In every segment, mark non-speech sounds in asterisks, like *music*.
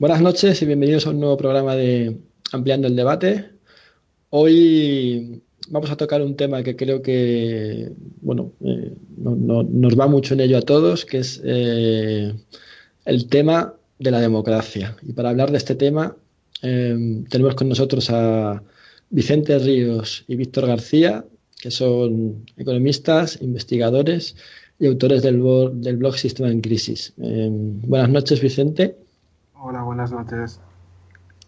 Buenas noches y bienvenidos a un nuevo programa de Ampliando el Debate. Hoy vamos a tocar un tema que creo que, bueno, eh, nos va mucho en ello a todos, que es eh, el tema de la democracia. Y para hablar de este tema eh, tenemos con nosotros a Vicente Ríos y Víctor García, que son economistas, investigadores y autores del, del blog Sistema en Crisis. buenas noches, Vicente. Hola, buenas noches.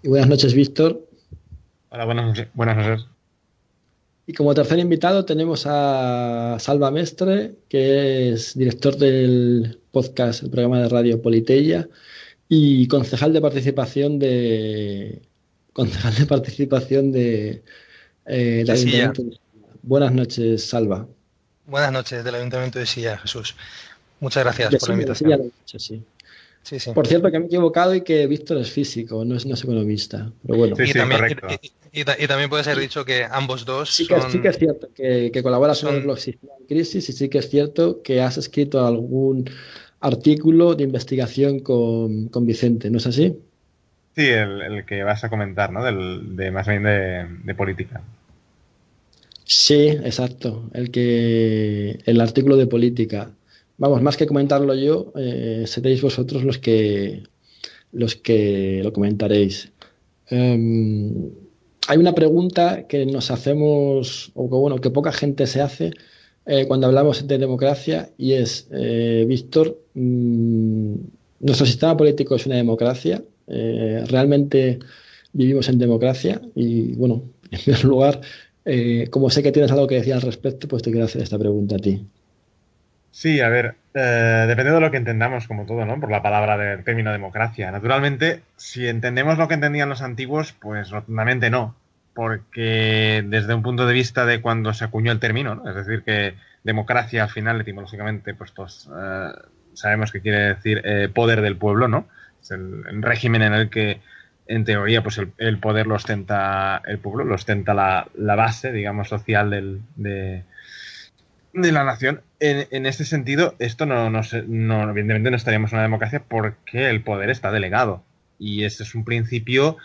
Y buenas noches, Víctor. Hola, buenas noches. Buenas noches. Y como tercer invitado tenemos a Salva Mestre, que es director del podcast, el programa de radio Politeia, y concejal de participación de concejal de participación de, eh, Ayuntamiento. Buenas noches, Salva. Buenas noches del Ayuntamiento de Silla, Jesús. Muchas gracias por la invitación. sí. Por cierto, que me he equivocado y que Víctor es físico, no es, no economista. Pero bueno. y, también, puede ser dicho que ambos dos. Sí, que, sí que es cierto que, que colaboras con el blog Sistema en Crisis y sí que es cierto que has escrito algún artículo de investigación con, Vicente, ¿no es así? Sí, el, que vas a comentar, ¿no? Del, de más bien de, de política. Sí, exacto. El que el artículo de política vamos, más que comentarlo yo, eh, seréis vosotros los que, los que lo comentaréis. Em, hay una pregunta que nos hacemos, o que, bueno, que poca gente se hace eh, cuando hablamos de democracia, y es, eh, Víctor, mm, nuestro sistema político es una democracia, realmente vivimos en democracia, y bueno, *laughs* en primer lugar, como sé que tienes algo que decir al respecto, pues te quiero hacer esta pregunta a ti. Sí, a ver, eh, dependiendo de lo que entendamos, como todo, ¿no? Por la palabra del término democracia. Naturalmente, si entendemos lo que entendían los antiguos, pues rotundamente no. Porque desde un punto de vista de cuando se acuñó el término, ¿no? es decir, que democracia al final, etimológicamente, pues todos eh, sabemos que quiere decir eh, poder del pueblo, ¿no? Es el, régimen en el que, en teoría, pues el, poder lo ostenta el pueblo, lo ostenta la, base, digamos, social del, de, de la nación. En, en este sentido, esto no, no, evidentemente no estaríamos en una democracia porque el poder está delegado. Y este es un principio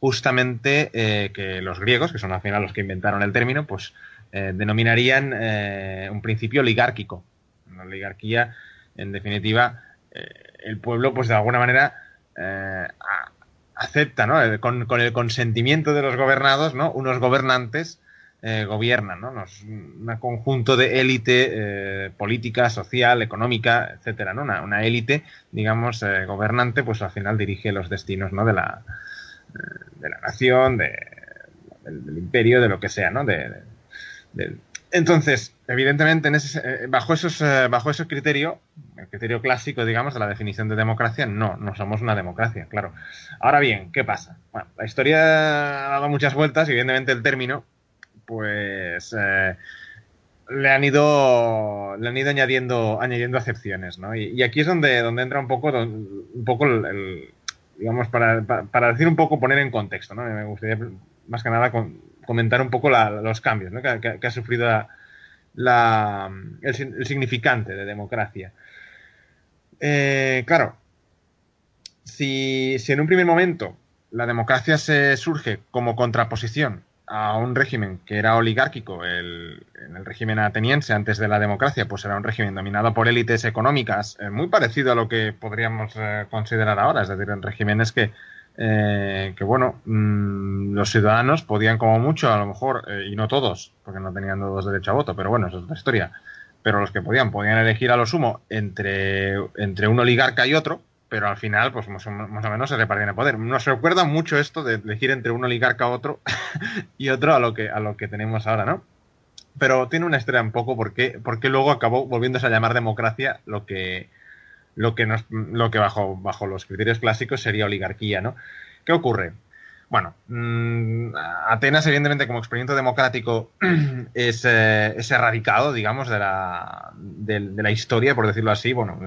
justamente eh, que los griegos, que son al final los que inventaron el término, pues eh, denominarían eh, un principio oligárquico. Una oligarquía, en definitiva, el pueblo, pues de alguna manera acepta, ¿no? Con, con, el consentimiento de los gobernados, ¿no? Unos gobernantes eh, gobiernan, ¿no? un conjunto de élite eh, política, social, económica, etcétera, ¿no? Una, élite, digamos, eh, gobernante, pues al final dirige los destinos, ¿no? De la, de la nación, de, del, imperio, de lo que sea, ¿no? De, Entonces, evidentemente, en ese, bajo, esos, bajo ese criterio, el criterio clásico, digamos, de la definición de democracia, no, no somos una democracia, claro. Ahora bien, ¿qué pasa? Bueno, la historia ha dado muchas vueltas evidentemente el término pues eh, le han ido le han ido añadiendo añadiendo acepciones, ¿no? Y, aquí es donde, donde entra un poco un poco el, digamos para, para, decir un poco poner en contexto, ¿no? Me gustaría más que nada comentar un poco los cambios ¿no? que, ha sufrido la, el, significante de democracia. Eh, claro, si, si en un primer momento la democracia se surge como contraposición a un régimen que era oligárquico, el, en el régimen ateniense antes de la democracia, pues era un régimen dominado por élites económicas, eh, muy parecido a lo que podríamos eh, considerar ahora, es decir, en regímenes que, eh, que bueno, mm, los ciudadanos podían como mucho, a lo mejor, y no todos, porque no tenían todos derecho a voto, pero bueno, eso es otra historia, pero los que podían, podían elegir a lo sumo entre, entre un oligarca y otro, pero al final, pues más o, menos se repartían el poder. Nos recuerda mucho esto de elegir entre un oligarca a otro *laughs* y otro a lo que, a lo que tenemos ahora, ¿no? Pero tiene una historia un poco porque, porque luego acabó volviéndose a llamar democracia lo que, lo que, nos, lo que bajo, bajo los criterios clásicos sería oligarquía, ¿no? ¿Qué ocurre? Bueno, mm, Atenas, evidentemente, como experimento democrático, *clears throat* es, eh, es erradicado, digamos, de la, de, la, historia, por decirlo así, bueno,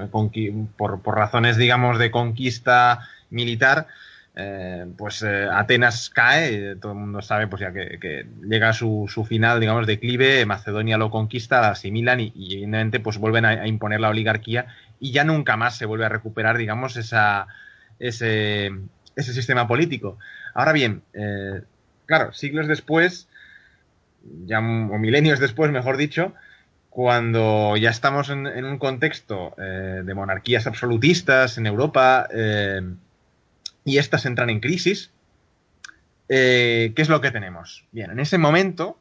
por, por, razones, digamos, de conquista militar. Eh, pues eh, Atenas cae, todo el mundo sabe, pues ya que, llega a su, su, final, digamos, declive, Macedonia lo conquista, la asimilan y, evidentemente pues vuelven a, imponer la oligarquía y ya nunca más se vuelve a recuperar, digamos, esa, ese, ese sistema político. Ahora bien, eh, claro, siglos después, ya, o milenios después, mejor dicho, cuando ya estamos en, un contexto eh, de monarquías absolutistas en Europa eh, y estas entran en crisis, ¿qué es lo que tenemos? Bien, en ese momento,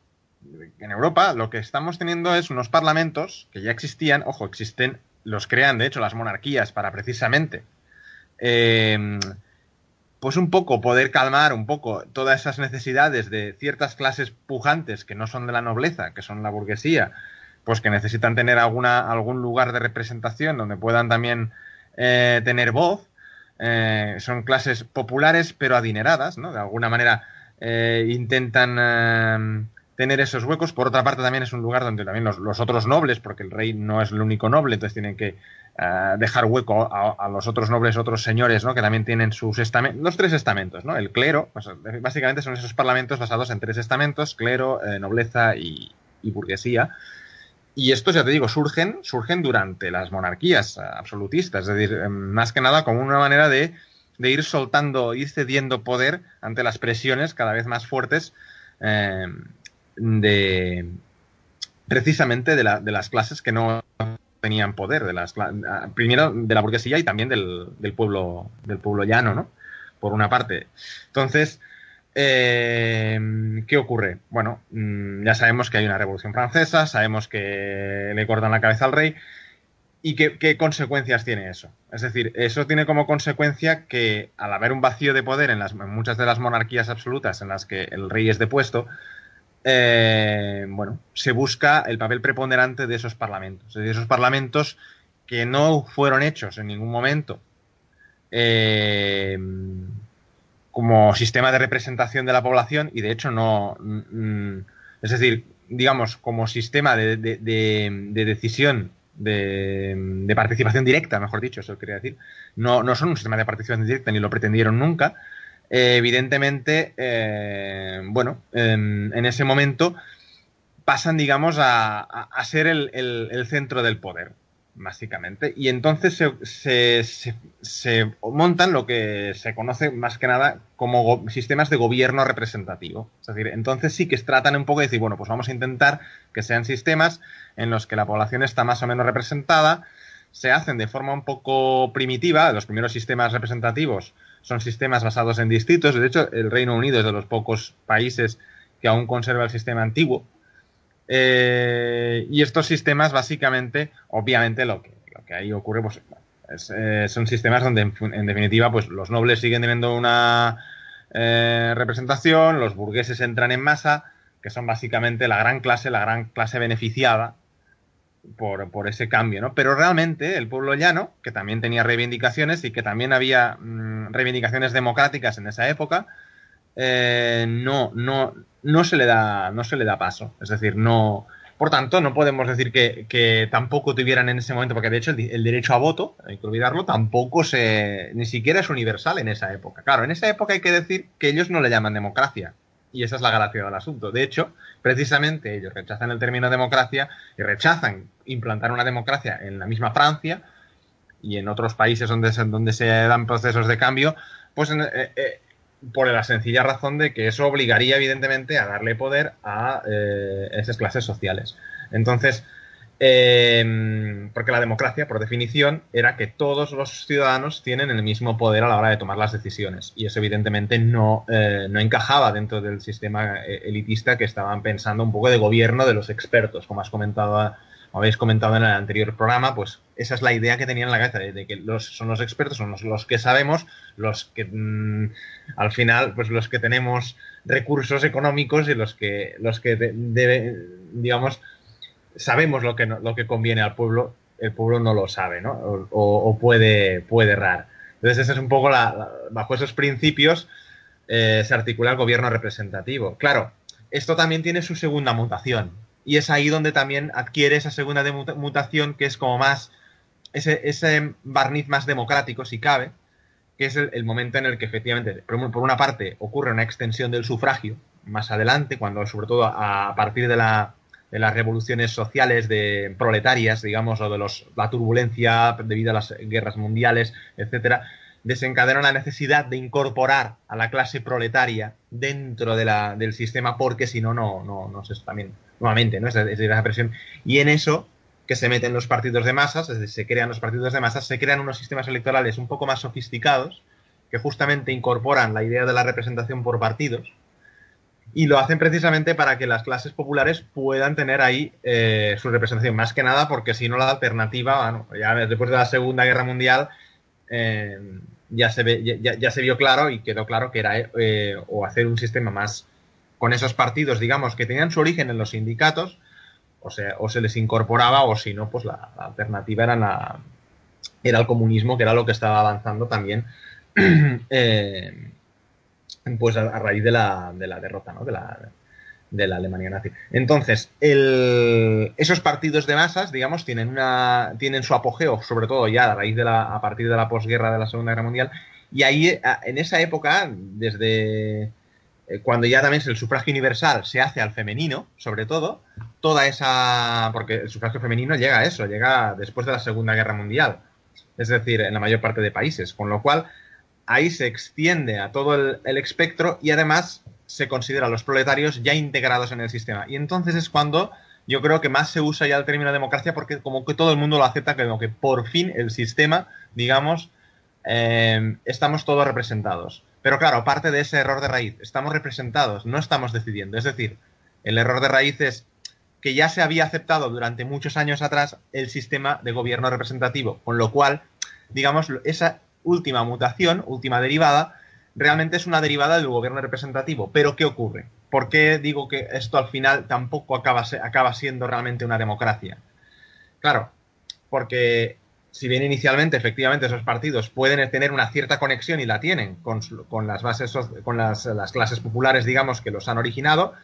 en Europa, lo que estamos teniendo es unos parlamentos que ya existían, ojo, existen, los crean, de hecho, las monarquías para precisamente pues un poco poder calmar un poco todas esas necesidades de ciertas clases pujantes que no son de la nobleza, que son la burguesía, pues que necesitan tener alguna, algún lugar de representación donde puedan también eh, tener voz. Eh, son clases populares pero adineradas, ¿no? De alguna manera eh, intentan tener esos huecos. Por otra parte, también es un lugar donde también los, los, otros nobles, porque el rey no es el único noble, entonces tienen que eh, dejar hueco a, los otros nobles, otros señores, ¿no? Que también tienen sus estamentos, los tres estamentos, ¿no? El clero, básicamente son esos parlamentos basados en tres estamentos, clero, eh, nobleza y, burguesía. Y estos, ya te digo, surgen, surgen durante las monarquías absolutistas, es decir, em, más que nada como una manera de, ir soltando, ir cediendo poder ante las presiones cada vez más fuertes em, de precisamente de, las clases que no tenían poder, de las, primero de la burguesía y también del, pueblo, del pueblo llano, ¿no? Por una parte. Entonces, eh, ¿qué ocurre? Bueno, mm, ya sabemos que hay una revolución francesa, sabemos que le cortan la cabeza al rey. ¿Y qué, consecuencias tiene eso? Es decir, eso tiene como consecuencia que al haber un vacío de poder en muchas de las monarquías absolutas en las que el rey es depuesto, eh, bueno, se busca el papel preponderante de esos parlamentos, de esos parlamentos que no fueron hechos en ningún momento eh, como sistema de representación de la población y de hecho no, mm, es decir, digamos, como sistema de, decisión de, participación directa, mejor dicho, eso quería decir. No, no son un sistema de participación directa ni lo pretendieron nunca, evidentemente, eh, bueno, en, ese momento pasan, digamos, a, ser el, centro del poder, básicamente. Y entonces se, montan lo que se conoce más que nada como sistemas de gobierno representativo. Es decir, entonces sí que tratan un poco de decir, bueno, pues vamos a intentar que sean sistemas en los que la población está más o menos representada, se hacen de forma un poco primitiva, los primeros sistemas representativos son sistemas basados en distritos. De hecho, el Reino Unido es de los pocos países que aún conserva el sistema antiguo. Eh, y estos sistemas, básicamente, obviamente, lo que, lo que ahí ocurre, pues, eh, son sistemas donde, en, definitiva, pues los nobles siguen teniendo una eh, representación, los burgueses entran en masa, que son básicamente la gran clase, la gran clase beneficiada por, ese cambio, ¿no? Pero realmente el pueblo llano, que también tenía reivindicaciones y que también había mm, reivindicaciones democráticas en esa época, eh, no, no, no, se le da, no se le da paso. Es decir, no. Por tanto, no podemos decir que, tampoco tuvieran en ese momento, porque de hecho el, derecho a voto, hay que olvidarlo, tampoco se. ni siquiera es universal en esa época. Claro, en esa época hay que decir que ellos no le llaman democracia. Y esa es la gracia del asunto. De hecho, precisamente ellos rechazan el término democracia y rechazan implantar una democracia en la misma Francia y en otros países donde se, donde se dan procesos de cambio, pues eh, eh, por la sencilla razón de que eso obligaría evidentemente a darle poder a eh, esas clases sociales. Entonces, Em, porque la democracia, por definición, era que todos los ciudadanos tienen el mismo poder a la hora de tomar las decisiones. Y eso, evidentemente, no, eh, no encajaba dentro del sistema eh, elitista que estaban pensando un poco de gobierno de los expertos, como has comentado habéis comentado en el anterior programa, pues esa es la idea que tenían en la cabeza, de, que los, son los expertos, son los, que sabemos, los que mm, al final, pues los que tenemos recursos económicos y los que, los que digamos, sabemos lo que, lo que conviene al pueblo, el pueblo no lo sabe, ¿no? O, puede, puede errar. Entonces, ese es un poco la, bajo esos principios eh, se articula el gobierno representativo. Claro, esto también tiene su segunda mutación. Y es ahí donde también adquiere esa segunda mutación que es como más, ese, ese barniz más democrático, si cabe, que es el, momento en el que efectivamente, por, una parte, ocurre una extensión del sufragio más adelante, cuando sobre todo a partir de la, de las revoluciones sociales de proletarias, digamos, o de los, la turbulencia debido a las guerras mundiales, etcétera, desencadena la necesidad de incorporar a la clase proletaria dentro de la, del sistema porque si no, no, no, no se también, nuevamente, ¿no? Es, es la presión. Y en eso que se meten los partidos de masas, es decir, se crean los partidos de masas, se crean unos sistemas electorales un poco más sofisticados que justamente incorporan la idea de la representación por partidos y lo hacen precisamente para que las clases populares puedan tener ahí eh, su representación, más que nada porque si no la alternativa, bueno, ya después de la Segunda Guerra Mundial eh, ya, se ve, ya, se vio claro y quedó claro que era eh, o hacer un sistema más con esos partidos, digamos, que tenían su origen en los sindicatos, o, sea, o se les incorporaba o si no, pues la, la alternativa era, la, era el comunismo, que era lo que estaba avanzando también *clears throat* eh, pues a, raíz de la, de la derrota ¿no? de, la, de la Alemania nazi. Entonces, el, esos partidos de masas, digamos, tienen, una, tienen su apogeo, sobre todo ya a raíz de la, a partir de la posguerra de la Segunda Guerra Mundial, y ahí, en esa época, desde eh, cuando ya también el sufragio universal se hace al femenino, sobre todo, toda esa. porque el sufragio femenino llega a eso, llega después de la Segunda Guerra Mundial, es decir, en la mayor parte de países, con lo cual ahí se extiende a todo el, espectro y además se considera a los proletarios ya integrados en el sistema. Y entonces es cuando yo creo que más se usa ya el término democracia porque como que todo el mundo lo acepta, como que por fin el sistema, digamos, eh, estamos todos representados. Pero claro, aparte de ese error de raíz, estamos representados, no estamos decidiendo. Es decir, el error de raíz es que ya se había aceptado durante muchos años atrás el sistema de gobierno representativo, con lo cual, digamos, esa última mutación, última derivada, realmente es una derivada del gobierno representativo. Pero ¿qué ocurre? ¿Por qué digo que esto al final tampoco acaba, siendo realmente una democracia? Claro, porque si bien inicialmente efectivamente esos partidos pueden tener una cierta conexión y la tienen con, las bases, con las, las, clases populares, digamos, que los han originado,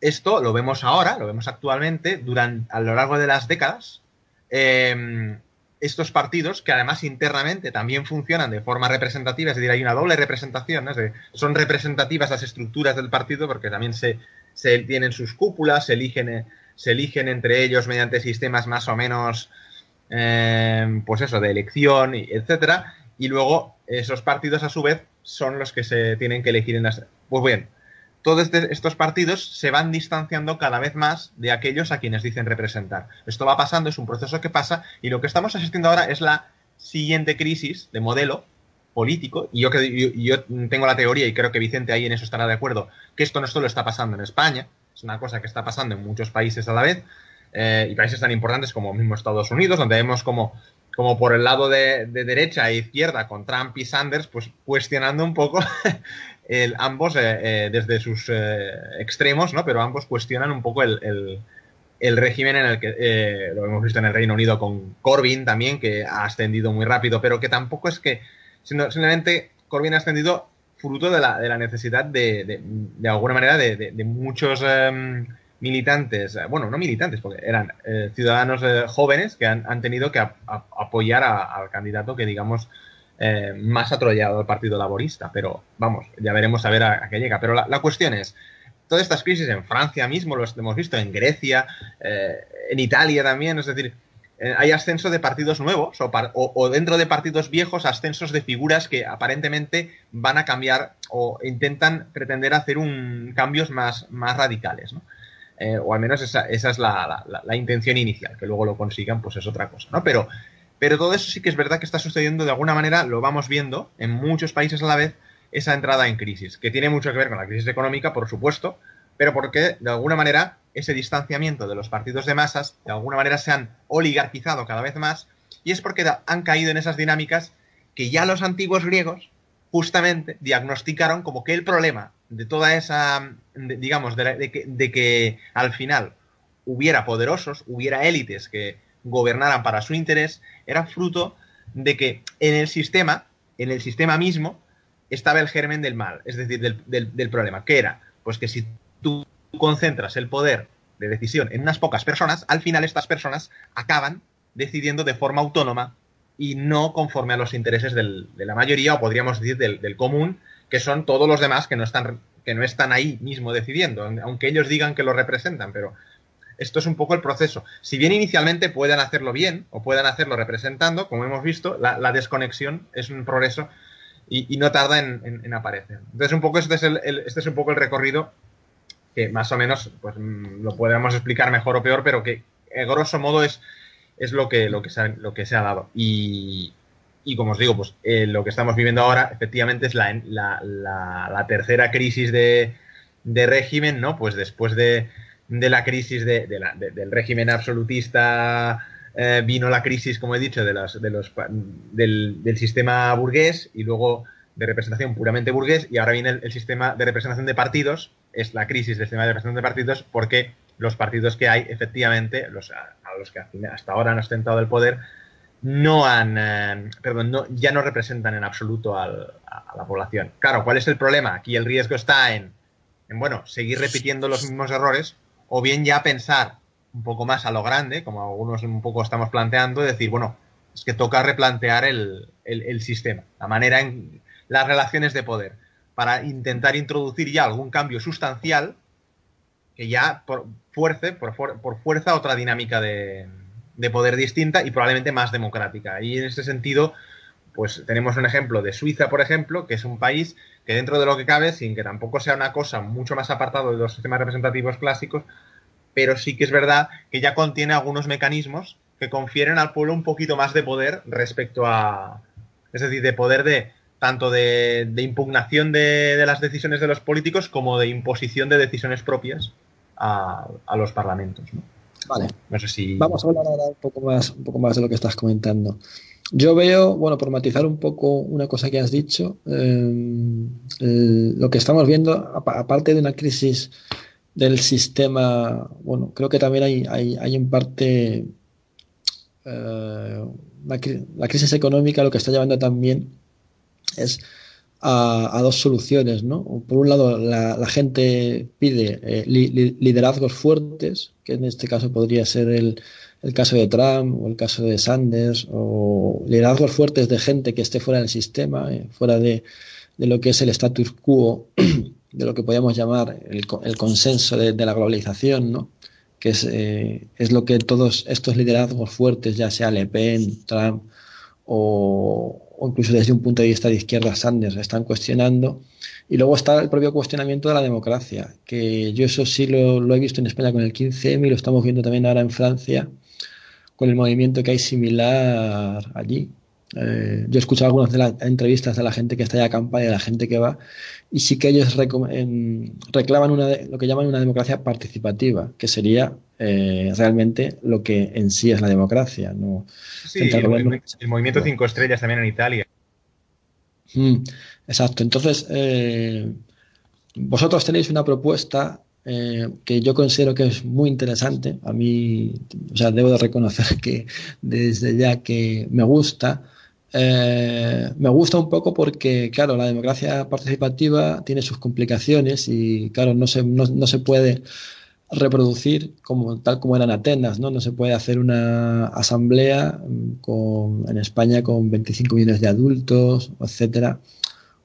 esto lo vemos ahora, lo vemos actualmente, durante, a lo largo de las décadas, eh, estos partidos, que además internamente también funcionan de forma representativa, es decir, hay una doble representación, ¿no? es decir, son representativas las estructuras del partido porque también se, se tienen sus cúpulas, se eligen, se eligen entre ellos mediante sistemas más o menos, eh, pues eso, de elección, etcétera, y luego esos partidos a su vez son los que se tienen que elegir en las... Pues bien, todos este, estos partidos se van distanciando cada vez más de aquellos a quienes dicen representar. Esto va pasando, es un proceso que pasa y lo que estamos asistiendo ahora es la siguiente crisis de modelo político y yo, yo, tengo la teoría y creo que Vicente ahí en eso estará de acuerdo que esto no solo está pasando en España, es una cosa que está pasando en muchos países a la vez eh, y países tan importantes como mismo Estados Unidos, donde vemos como, como por el lado de, de, derecha e izquierda con Trump y Sanders, pues cuestionando un poco el, ambos eh, eh, desde sus eh, extremos, ¿no? Pero ambos cuestionan un poco el, el, régimen en el que eh, lo hemos visto en el Reino Unido con Corbyn también, que ha ascendido muy rápido, pero que tampoco es que, sino, simplemente Corbyn ha ascendido fruto de la, de la necesidad de, de, de, alguna manera, de, de muchos eh, militantes, bueno, no militantes, porque eran ciudadanos jóvenes que han, han, tenido que apoyar a, al candidato que, digamos, eh, más atrollado al Partido Laborista. Pero vamos, ya veremos a ver a, qué llega. Pero la, cuestión es, todas estas crisis en Francia mismo, lo hemos visto en Grecia, eh, en Italia también, es decir, eh, hay ascenso de partidos nuevos o, dentro de partidos viejos ascensos de figuras que aparentemente van a cambiar o intentan pretender hacer un cambios más, más radicales, ¿no? O al menos esa, esa es la, la, la, intención inicial, que luego lo consigan, pues es otra cosa, ¿no? Pero, pero todo eso sí que es verdad que está sucediendo de alguna manera, lo vamos viendo en muchos países a la vez, esa entrada en crisis, que tiene mucho que ver con la crisis económica, por supuesto, pero porque de alguna manera ese distanciamiento de los partidos de masas, de alguna manera se han oligarquizado cada vez más, y es porque han caído en esas dinámicas que ya los antiguos griegos justamente diagnosticaron como que el problema de toda esa, digamos, de, de, que, de, que, al final hubiera poderosos, hubiera élites que gobernaran para su interés, era fruto de que en el sistema, en el sistema mismo, estaba el germen del mal, es decir, del, problema, que era, pues que si tú concentras el poder de decisión en unas pocas personas, al final estas personas acaban decidiendo de forma autónoma y no conforme a los intereses de la mayoría, o podríamos decir del, del, común, que son todos los demás que no, están, que no están ahí mismo decidiendo, aunque ellos digan que lo representan, pero esto es un poco el proceso. Si bien inicialmente puedan hacerlo bien o puedan hacerlo representando, como hemos visto, la, la desconexión es un progreso y, no tarda en, aparecer. Entonces, un poco este es, el, este es un poco el recorrido que más o menos pues, mm, lo podemos explicar mejor o peor, pero que eh, grosso modo es, es lo, que, lo, que se ha, dado. Y, como os digo, pues eh, lo que estamos viviendo ahora efectivamente es la, la, tercera crisis de, de, régimen, ¿no? Pues después de, de la crisis de, del régimen absolutista eh, vino la crisis, como he dicho, de, de los, del, del, sistema burgués y luego de representación puramente burgués y ahora viene el, sistema de representación de partidos, es la crisis del sistema de representación de partidos porque los partidos que hay, efectivamente, los, a, los que hasta ahora han ostentado el poder, no han, eh, perdón, no, ya no representan en absoluto a la población. Claro, ¿cuál es el problema? Aquí el riesgo está en, en, bueno, seguir repitiendo los mismos errores o bien ya pensar un poco más a lo grande, como algunos un poco estamos planteando, decir, bueno, es que toca replantear el, sistema, la manera en las relaciones de poder, para intentar introducir ya algún cambio sustancial que ya por, fuerce, por, por fuerza otra dinámica de, de, poder distinta y probablemente más democrática. Y en ese sentido, pues tenemos un ejemplo de Suiza, por ejemplo, que es un país que dentro de lo que cabe, sin que tampoco sea una cosa mucho más apartado de los sistemas representativos clásicos, pero sí que es verdad que ya contiene algunos mecanismos que confieren al pueblo un poquito más de poder respecto a, es decir, de poder de tanto de, impugnación de, las decisiones de los políticos como de imposición de decisiones propias a, los parlamentos. Vale. Vamos a hablar ahora un poco más, un poco más de lo que estás comentando. Yo veo, bueno, por matizar un poco una cosa que has dicho, eh, lo que estamos viendo, aparte de una crisis del sistema, bueno, creo que también hay, hay, hay en parte eh, la, crisis económica lo que está llevando también es a, dos soluciones, ¿no? Por un lado, la, gente pide eh, liderazgos fuertes, que en este caso podría ser el, el, caso de Trump o el caso de Sanders, o liderazgos fuertes de gente que esté fuera del sistema, eh, fuera de, de, lo que es el status quo *clears throat* de lo que podríamos llamar el, el consenso de, la globalización, ¿no? que es, eh, es, lo que todos estos liderazgos fuertes, ya sea Le Pen, Trump o, incluso desde un punto de vista de izquierda Sanders, están cuestionando. Y luego está el propio cuestionamiento de la democracia, que yo eso sí lo, lo he visto en España con el 15M y lo estamos viendo también ahora en Francia con el movimiento que hay similar allí. Eh, yo he escuchado algunas de las entrevistas de la gente que está en la campaña, de la gente que va, y sí que ellos reclaman una lo que llaman una democracia participativa, que sería eh, realmente lo que en sí es la democracia. ¿no? el, movimiento, Cinco Estrellas también en Italia. Mm, exacto. Entonces, eh, vosotros tenéis una propuesta que yo considero que es muy interesante. A mí, o sea, debo de reconocer *laughs* que desde ya que me gusta, eh, me gusta un poco porque, claro, la democracia participativa tiene sus complicaciones y, claro, no se, no, se puede reproducir como tal como eran Atenas, ¿no? No se puede hacer una asamblea con, en España con 25 millones de adultos, etcétera,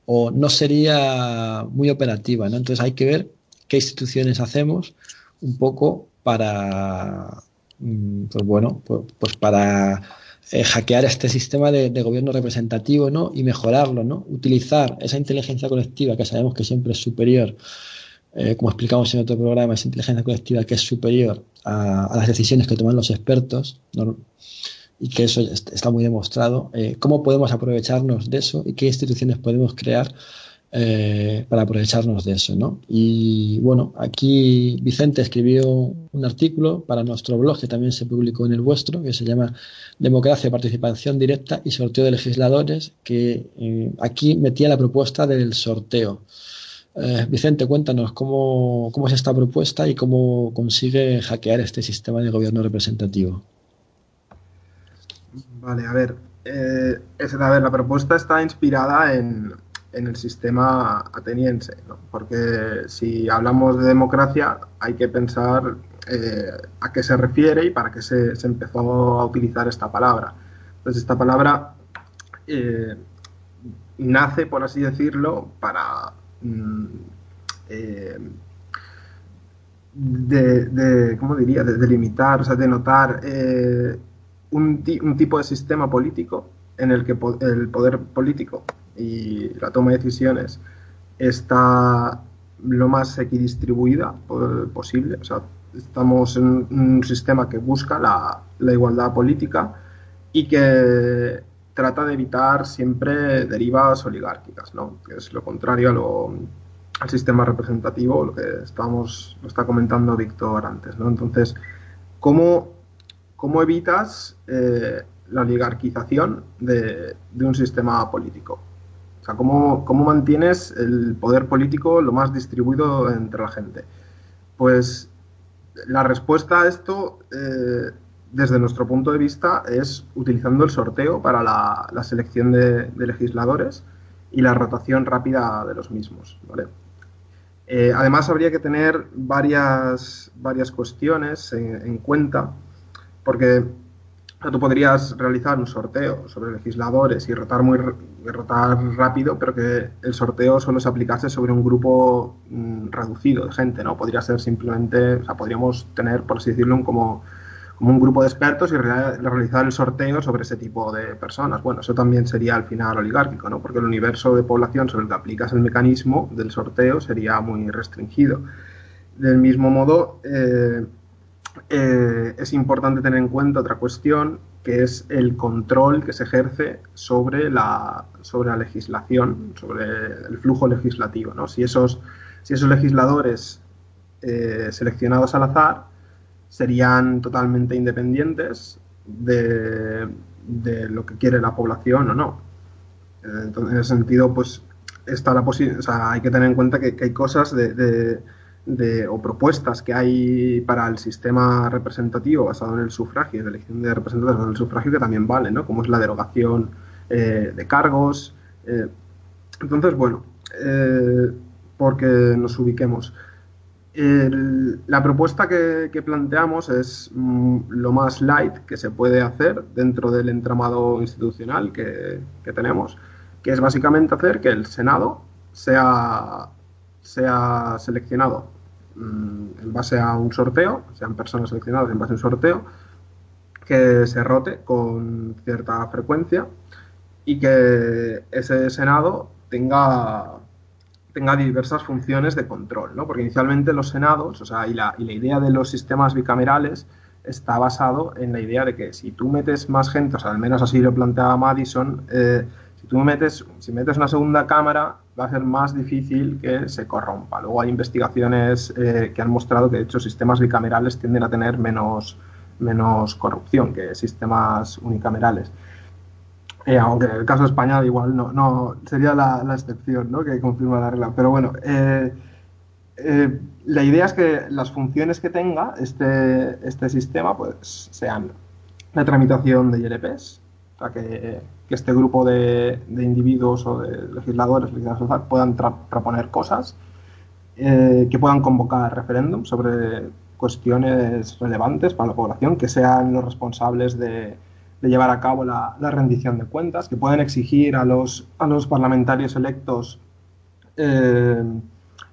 o no sería muy operativa, ¿no? Entonces hay que ver qué instituciones hacemos un poco para, mm, pues bueno, pues, pues para eh, hackear este sistema de, gobierno representativo ¿no? y mejorarlo, ¿no? utilizar esa inteligencia colectiva que sabemos que siempre es superior, eh, como explicamos en otro programa, esa inteligencia colectiva que es superior a, las decisiones que toman los expertos y que eso está muy demostrado, eh, cómo podemos aprovecharnos de eso y qué instituciones podemos crear eh, para aprovecharnos de eso, ¿no? Y bueno, aquí Vicente escribió un artículo para nuestro blog que también se publicó en el vuestro, que se llama Democracia, Participación Directa y Sorteo de Legisladores, que eh, aquí metía la propuesta del sorteo. Eh, Vicente, cuéntanos cómo, cómo es esta propuesta y cómo consigue hackear este sistema de gobierno representativo. Vale, a ver, a ver, la propuesta está inspirada en, en el sistema ateniense, porque si hablamos de democracia hay que pensar eh, a qué se refiere y para qué se, empezó a utilizar esta palabra. Entonces esta palabra eh, nace, por así decirlo, para mm, eh, de, ¿cómo diría?, de delimitar, o sea, denotar un, un tipo de sistema político en el que el poder político y la toma de decisiones está lo más equidistribuida posible. O sea, estamos en un sistema que busca la, igualdad política y que trata de evitar siempre derivas oligárquicas, ¿no? que es lo contrario al sistema representativo, lo que estamos, lo está comentando Víctor antes. ¿no? Entonces, ¿cómo, cómo evitas eh, la oligarquización de, un sistema político? O sea, ¿cómo, ¿cómo mantienes el poder político lo más distribuido entre la gente? Pues la respuesta a esto, eh, desde nuestro punto de vista, es utilizando el sorteo para la, selección de, legisladores y la rotación rápida de los mismos. Eh, además, habría que tener varias, varias cuestiones en cuenta, porque tú podrías realizar un sorteo sobre legisladores y rotar muy rotar rápido, pero que el sorteo solo se aplicase sobre un grupo mm, reducido de gente, ¿no? Podría ser simplemente, o sea, podríamos tener, por así decirlo, un, como, como un grupo de expertos y realizar el sorteo sobre ese tipo de personas. Bueno, eso también sería al final oligárquico, ¿no? Porque el universo de población sobre el que aplicas el mecanismo del sorteo sería muy restringido. Del mismo modo, eh, eh, es importante tener en cuenta otra cuestión, que es el control que se ejerce sobre la, sobre la legislación, sobre el flujo legislativo. ¿no? Si, esos, si esos legisladores eh, seleccionados al azar serían totalmente independientes de, de, lo que quiere la población o no. Entonces, en ese sentido, pues está la o sea, hay que tener en cuenta que, hay cosas de, o propuestas que hay para el sistema representativo basado en el sufragio, de elección de representantes basado en el sufragio, que también vale, ¿no? Como es la derogación eh, de cargos. Eh. entonces, bueno, eh, porque nos ubiquemos. la propuesta que, planteamos es mm, lo más light que se puede hacer dentro del entramado institucional que, que tenemos, que es básicamente hacer que el Senado sea sea seleccionado mm, en base a un sorteo, sean personas seleccionadas en base a un sorteo, que se rote con cierta frecuencia y que ese Senado tenga, tenga diversas funciones de control, ¿no? Porque inicialmente los senados, o sea, y la, y la idea de los sistemas bicamerales está basado en la idea de que si tú metes más gente, o sea, al menos así lo planteaba Madison, eh, si tú metes, si metes una segunda cámara, va a ser más difícil que se corrompa. Luego hay investigaciones eh, que han mostrado que, de hecho, sistemas bicamerales tienden a tener menos, menos corrupción que sistemas unicamerales. Eh, aunque el caso de España igual no, no sería la, excepción ¿no? que confirma la regla. Pero bueno, eh, la idea es que las funciones que tenga este, este sistema pues, sean la tramitación de ILPs, sea, que que este grupo de, individuos o de legisladores, puedan proponer cosas, eh, que puedan convocar referéndum sobre cuestiones relevantes para la población, que sean los responsables de, llevar a cabo la, rendición de cuentas, que puedan exigir a los, a los parlamentarios electos eh,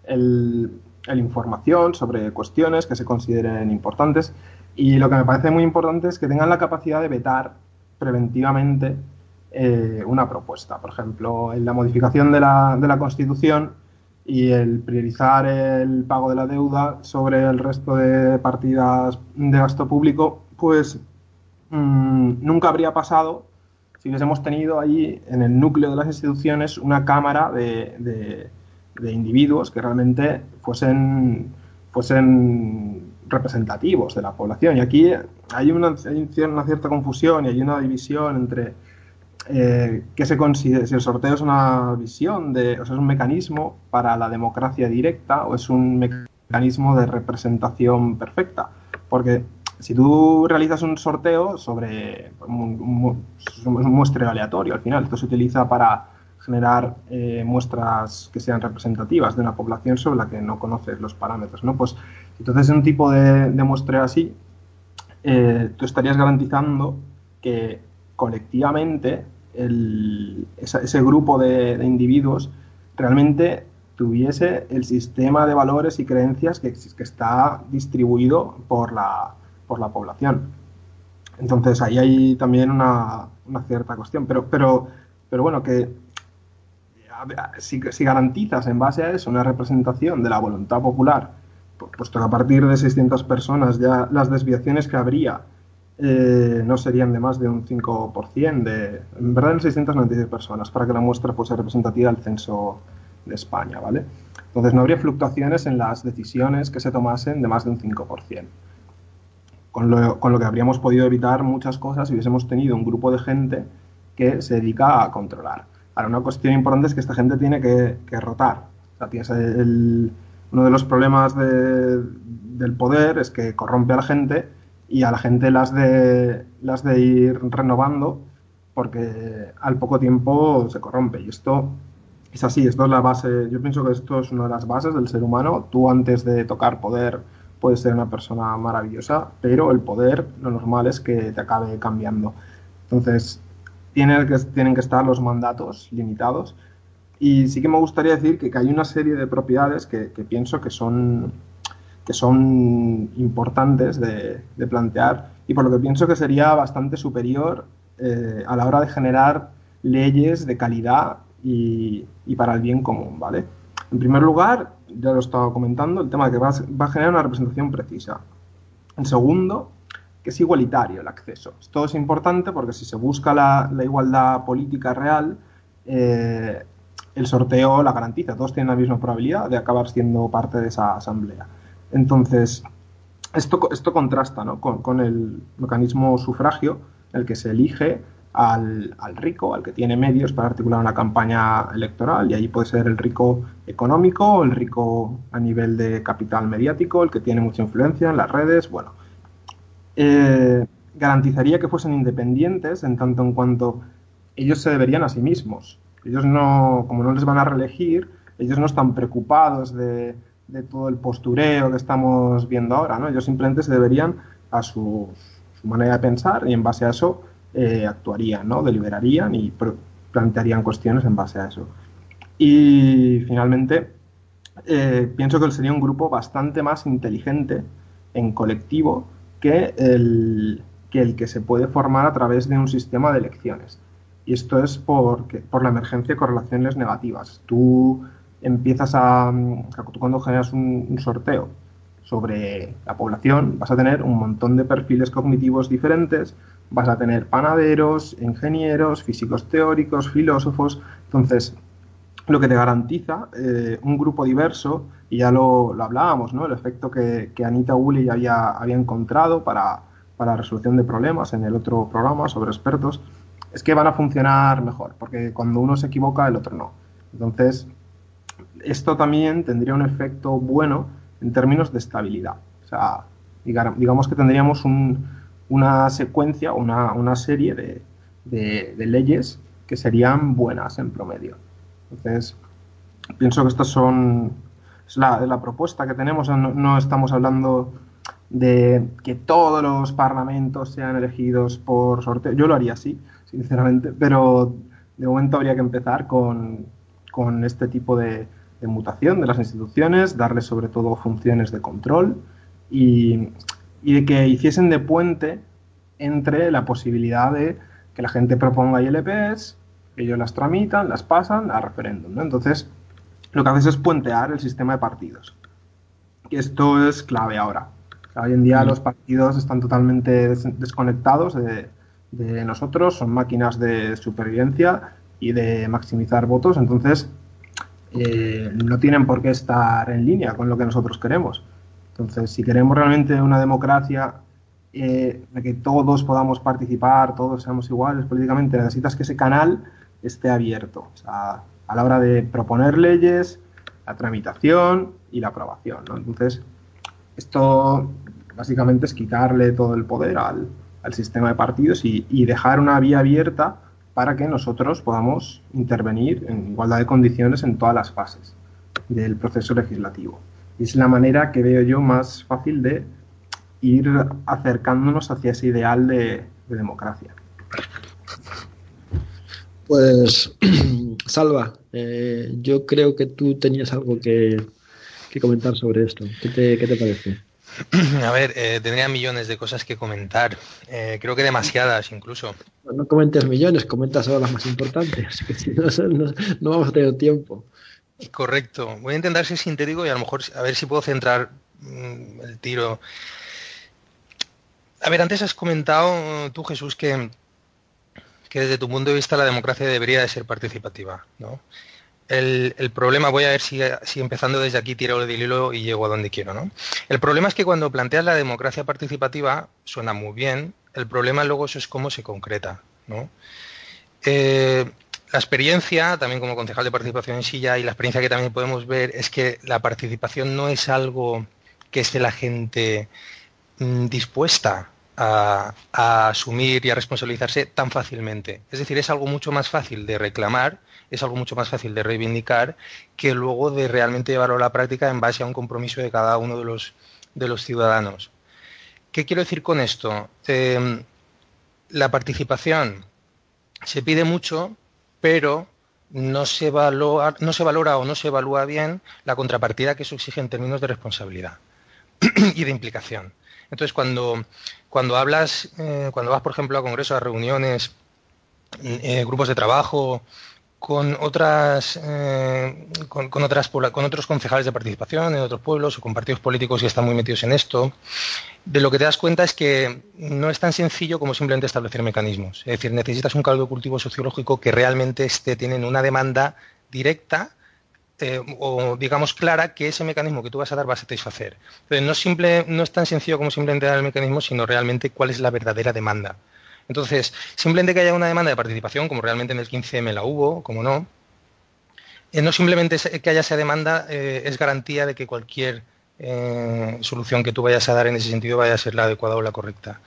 el, información sobre cuestiones que se consideren importantes. Y lo que me parece muy importante es que tengan la capacidad de vetar preventivamente eh, una propuesta. Por ejemplo, en la modificación de la, de la Constitución y el priorizar el pago de la deuda sobre el resto de partidas de gasto público, pues mm, nunca habría pasado si hubiésemos tenido ahí en el núcleo de las instituciones una cámara de, de, individuos que realmente fuesen, fuesen representativos de la población. Y aquí hay una, hay una cierta confusión y hay una división entre eh, que se considera, si el sorteo es una visión, de, o sea, es un mecanismo para la democracia directa o es un mecanismo de representación perfecta. Porque si tú realizas un sorteo sobre un, muestreo aleatorio, al final esto se utiliza para generar eh, muestras que sean representativas de una población sobre la que no conoces los parámetros, ¿no? Pues entonces en un tipo de, muestreo así, eh, tú estarías garantizando que colectivamente ese grupo de, individuos realmente tuviese el sistema de valores y creencias que, que está distribuido por la, por la población. Entonces ahí hay también una, cierta cuestión, pero, pero, pero bueno, que si, garantizas en base a eso una representación de la voluntad popular, puesto que a partir de 600 personas ya las desviaciones que habría eh, no serían de más de un 5%, de, en verdad en 696 personas, para que la muestra fuese representativa del censo de España, ¿vale? Entonces no habría fluctuaciones en las decisiones que se tomasen de más de un 5%. Con lo, con lo que habríamos podido evitar muchas cosas si hubiésemos tenido un grupo de gente que se dedica a controlar. Ahora, una cuestión importante es que esta gente tiene que, rotar. uno de los problemas del poder es que corrompe a la gente y a la gente las de, las de ir renovando porque al poco tiempo se corrompe. Y esto es así, esto es la base, yo pienso que esto es una de las bases del ser humano. Tú antes de tocar poder puedes ser una persona maravillosa, pero el poder lo normal es que te acabe cambiando. Entonces, tienen que, tienen que estar los mandatos limitados. Y sí que me gustaría decir que, hay una serie de propiedades que, que pienso que son que son importantes de, plantear y por lo que pienso que sería bastante superior eh, a la hora de generar leyes de calidad y, para el bien común, ¿vale? En primer lugar, ya lo estaba comentando, el tema de que va, a generar una representación precisa. En segundo, que es igualitario el acceso. Esto es importante porque si se busca la, igualdad política real, eh, el sorteo la garantiza. Todos tienen la misma probabilidad de acabar siendo parte de esa asamblea. Entonces, esto, esto contrasta con, el mecanismo sufragio, el que se elige al, rico, al que tiene medios para articular una campaña electoral, y ahí puede ser el rico económico, el rico a nivel de capital mediático, el que tiene mucha influencia en las redes, bueno. Eh, garantizaría que fuesen independientes en tanto en cuanto ellos se deberían a sí mismos. Ellos no, como no les van a reelegir, ellos no están preocupados de todo el postureo que estamos viendo ahora. Ellos simplemente se deberían a su, manera de pensar y en base a eso eh, actuarían, ¿no? Deliberarían y plantearían cuestiones en base a eso. Y finalmente, eh, pienso que sería un grupo bastante más inteligente en colectivo que el, que el que se puede formar a través de un sistema de elecciones. Y esto es por la emergencia de correlaciones negativas. Tú empiezas a, cuando generas un, sorteo sobre la población, vas a tener un montón de perfiles cognitivos diferentes, vas a tener panaderos, ingenieros, físicos teóricos, filósofos. Entonces, lo que te garantiza eh, un grupo diverso, y ya lo, hablábamos, ¿no? el efecto que, Anita Woolley había, había encontrado para, para la resolución de problemas en el otro programa sobre expertos, es que van a funcionar mejor, porque cuando uno se equivoca, el otro no. Entonces, esto también tendría un efecto bueno en términos de estabilidad. O sea, digamos que tendríamos una secuencia, una, una serie de, leyes que serían buenas en promedio. Entonces, pienso que estas son es la, propuesta que tenemos. No, estamos hablando de que todos los parlamentos sean elegidos por sorteo. Yo lo haría así, sinceramente, pero de momento habría que empezar con este tipo de, mutación de las instituciones, darles sobre todo funciones de control y, de que hiciesen de puente entre la posibilidad de que la gente proponga ILPs, ellos las tramitan, las pasan a referéndum. Entonces, lo que haces es puentear el sistema de partidos. Y esto es clave ahora. Hoy en día mm. los partidos están totalmente desconectados de, de nosotros, son máquinas de supervivencia y de maximizar votos. Entonces, eh, no tienen por qué estar en línea con lo que nosotros queremos. Entonces, si queremos realmente una democracia eh, de que todos podamos participar, todos seamos iguales políticamente, necesitas que ese canal esté abierto. a la hora de proponer leyes, la tramitación y la aprobación. Entonces, esto básicamente es quitarle todo el poder al, sistema de partidos y dejar una vía abierta para que nosotros podamos intervenir en igualdad de condiciones en todas las fases del proceso legislativo. Y es la manera que veo yo más fácil de ir acercándonos hacia ese ideal de, democracia. Pues, *clears throat* Salva, eh, yo creo que tú tenías algo que, comentar sobre esto. ¿Qué te, qué te parece? *clears throat* A ver, eh, tendría millones de cosas que comentar. Eh, creo que demasiadas incluso. No comentes millones, comenta solo las más importantes, que *laughs* si no, no, vamos a tener tiempo. Correcto. Voy a intentar ser sintético y a lo mejor a ver si puedo centrar mm, el tiro. A ver, antes has comentado tú, Jesús, que, que desde tu punto de vista la democracia debería de ser participativa, ¿no? el, problema, voy a ver si, empezando desde aquí tiro el hilo y llego a donde quiero, ¿no? El problema es que cuando planteas la democracia participativa suena muy bien, el problema luego eso es cómo se concreta, ¿no? Eh, la experiencia, también como concejal de participación en Silla, y la experiencia que también podemos ver es que la participación no es algo que esté la gente mm, dispuesta a, asumir y a responsabilizarse tan fácilmente. Es decir, es algo mucho más fácil de reclamar, es algo mucho más fácil de reivindicar que luego de realmente llevarlo a la práctica en base a un compromiso de cada uno de los, de los ciudadanos. ¿Qué quiero decir con esto? Em, la participación se pide mucho, pero no se, valora, no se valora o no se evalúa bien la contrapartida que eso exige en términos de responsabilidad *clears throat* y de implicación. Entonces, cuando, cuando hablas, eh, cuando vas, por ejemplo, a congresos, a reuniones, eh, grupos de trabajo, con otras, eh, con, con otros concejales de participación en otros pueblos o con partidos políticos que están muy metidos en esto, de lo que te das cuenta es que no es tan sencillo como simplemente establecer mecanismos. Es decir, necesitas un caldo de cultivo sociológico que realmente esté, tienen una demanda directa eh, o digamos clara que ese mecanismo que tú vas a dar va a satisfacer. Entonces, no, simple, no es tan sencillo como simplemente dar el mecanismo, sino realmente cuál es la verdadera demanda. Entonces, simplemente que haya una demanda de participación, como realmente en el 15M la hubo, como no, eh, no simplemente que haya esa demanda eh, es garantía de que cualquier solución que tú vayas a dar en ese sentido vaya a ser la adecuada o la correcta.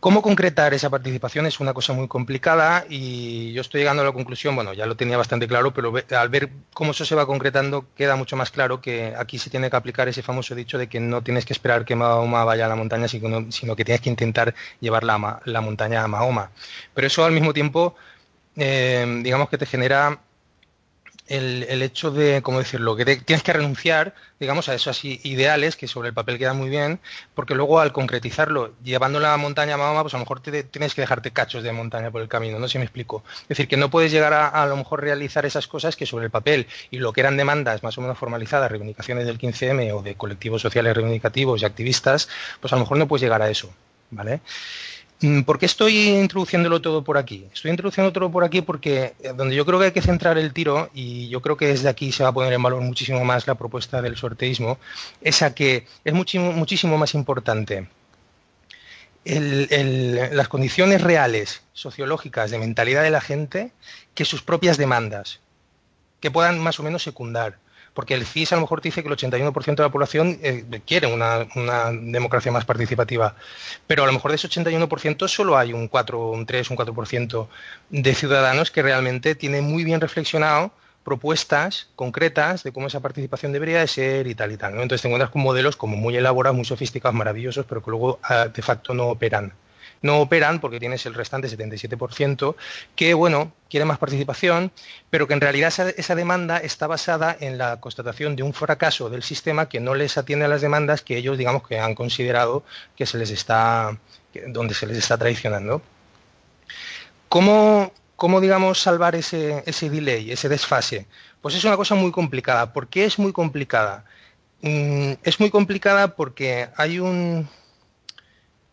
¿Cómo concretar esa participación? Es una cosa muy complicada y yo estoy llegando a la conclusión, bueno, ya lo tenía bastante claro, pero al ver cómo eso se va concretando queda mucho más claro que aquí se tiene que aplicar ese famoso dicho de que no tienes que esperar que Mahoma vaya a la montaña, sino, que tienes que intentar llevar la, la, montaña a Mahoma. Pero eso al mismo tiempo, eh, digamos que te genera el, hecho de, ¿cómo decirlo?, que tienes que renunciar, digamos, a esos ideales que sobre el papel quedan muy bien, porque luego al concretizarlo, llevando la montaña a Mahoma, pues a lo mejor tienes que dejarte cachos de montaña por el camino, no sé me explico. Es decir, que no puedes llegar a, a lo mejor realizar esas cosas que sobre el papel y lo que eran demandas más o menos formalizadas, reivindicaciones del 15M o de colectivos sociales reivindicativos y activistas, pues a lo mejor no puedes llegar a eso, ¿vale? Mm, ¿Por qué estoy introduciéndolo todo por aquí? Estoy introduciendo todo por aquí porque eh, donde yo creo que hay que centrar el tiro, y yo creo que desde aquí se va a poner en valor muchísimo más la propuesta del sorteísmo, es a que es muchísimo, más importante las condiciones reales, sociológicas, de mentalidad de la gente, que sus propias demandas, que puedan más o menos secundar porque el CIS a lo mejor dice que el 81% de la población eh, quiere una, democracia más participativa, pero a lo mejor de ese 81% solo hay un 4, un 3, un 4% de ciudadanos que realmente tienen muy bien reflexionado propuestas concretas de cómo esa participación debería de ser y tal y tal. Entonces te encuentras con modelos como muy elaborados, muy sofisticados, maravillosos, pero que luego ah, de facto no operan no operan porque tienes el restante 77% que, bueno, quiere más participación, pero que en realidad esa, demanda está basada en la constatación de un fracaso del sistema que no les atiende a las demandas que ellos, digamos, que han considerado que se les está, donde se les está traicionando. ¿Cómo, cómo digamos, salvar ese, ese delay, ese desfase? Pues es una cosa muy complicada. ¿Por qué es muy complicada? Mm, es muy complicada porque hay un,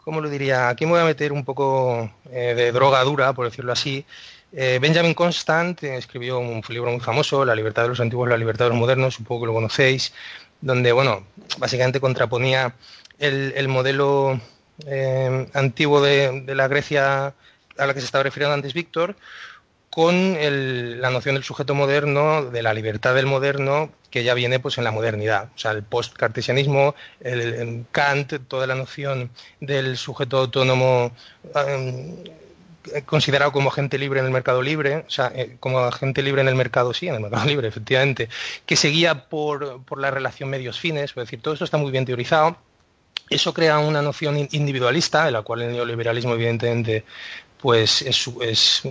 ¿cómo lo diría? Aquí me voy a meter un poco eh, de droga dura, por decirlo así. Eh, Benjamin Constant escribió un libro muy famoso, La libertad de los antiguos, la libertad de los modernos, supongo que lo conocéis, donde, bueno, básicamente contraponía el, modelo eh, antiguo de, la Grecia a la que se estaba refiriendo antes Víctor, con la noción del sujeto moderno, de la libertad del moderno, que ya viene pues en la modernidad. O sea, el post-cartesianismo, el, Kant, toda la noción del sujeto autónomo em, considerado como agente libre en el mercado libre, o sea, eh, como agente libre en el mercado, sí, en el mercado *laughs* libre, efectivamente, que seguía por, por la relación medios-fines, es decir, todo esto está muy bien teorizado. Eso crea una noción individualista, en la cual el neoliberalismo, evidentemente, pues es, es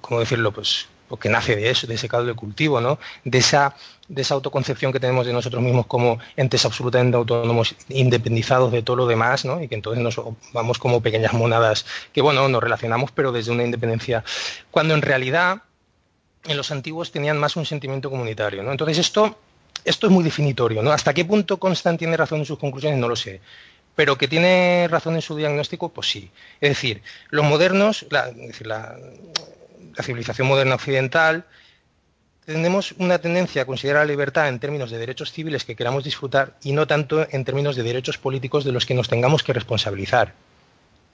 ¿cómo decirlo? Pues porque nace de eso, de ese caldo de cultivo, ¿no? De esa, de esa autoconcepción que tenemos de nosotros mismos como entes absolutamente autónomos, independizados de todo lo demás, ¿no? Y que entonces nos vamos como pequeñas monadas que, bueno, nos relacionamos, pero desde una independencia. Cuando en realidad en los antiguos tenían más un sentimiento comunitario, ¿no? Entonces esto, esto es muy definitorio, ¿no? ¿Hasta qué punto Constant tiene razón en sus conclusiones? No lo sé pero que tiene razón en su diagnóstico, pues sí. Es decir, los modernos, la, civilización moderna occidental, tenemos una tendencia a considerar la libertad en términos de derechos civiles que queramos disfrutar y no tanto en términos de derechos políticos de los que nos tengamos que responsabilizar.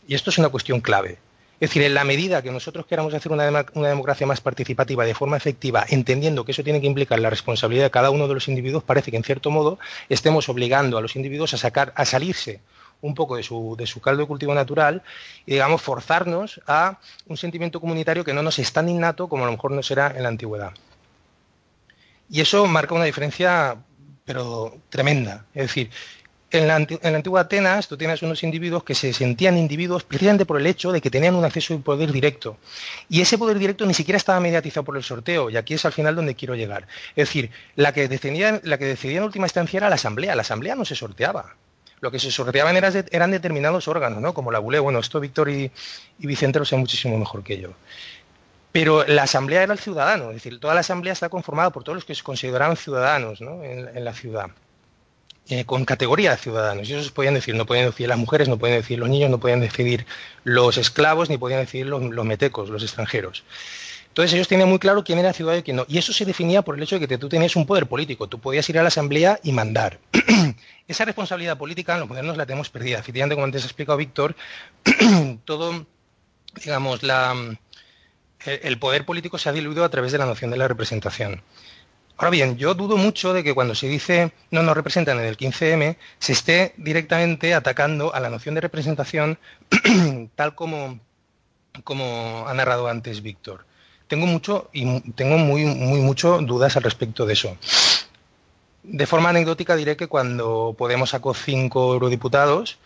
Y esto es una cuestión clave. Es decir, en la medida que nosotros queramos hacer una, democracia más participativa de forma efectiva, entendiendo que eso tiene que implicar la responsabilidad de cada uno de los individuos, parece que en cierto modo estemos obligando a los individuos a sacar, a salirse un poco de su, caldo de cultivo natural y, digamos, forzarnos a un sentimiento comunitario que no nos es tan innato como a lo mejor no será en la antigüedad. Y eso marca una diferencia, pero tremenda. Es decir, en la, antigua Atenas tú tienes unos individuos que se sentían individuos precisamente por el hecho de que tenían un acceso a poder directo. Y ese poder directo ni siquiera estaba mediatizado por el sorteo, y aquí es al final donde quiero llegar. Es decir, la que, la que decidía en última instancia era la asamblea. La asamblea no se sorteaba lo que se sorteaban eran, determinados órganos, ¿no? Como la BULE, bueno, esto Víctor y, Vicente lo sé muchísimo mejor que yo. Pero la asamblea era el ciudadano, es decir, toda la asamblea está conformada por todos los que se consideraban ciudadanos en, la ciudad, eh, con categoría de ciudadanos. Y ellos podían decir, no podían decidir las mujeres, no podían decidir los niños, no podían decidir los esclavos, ni podían decidir los metecos, los extranjeros. Entonces ellos tenían muy claro quién era ciudadano y quién no. Y eso se definía por el hecho de que tú tenías un poder político. Tú podías ir a la asamblea y mandar. *clears throat* Esa responsabilidad política los modernos la tenemos perdida. Efectivamente, como antes ha explicado Víctor, *clears throat* todo, digamos, la, el poder político se ha diluido a través de la noción de la representación. Ahora bien, yo dudo mucho de que cuando se dice no nos representan en el 15M, se esté directamente atacando a la noción de representación *clears throat* tal como, como ha narrado antes Víctor tengo mucho y tengo muy, muy mucho dudas al respecto de eso. De forma anecdótica diré que cuando Podemos sacó cinco eurodiputados,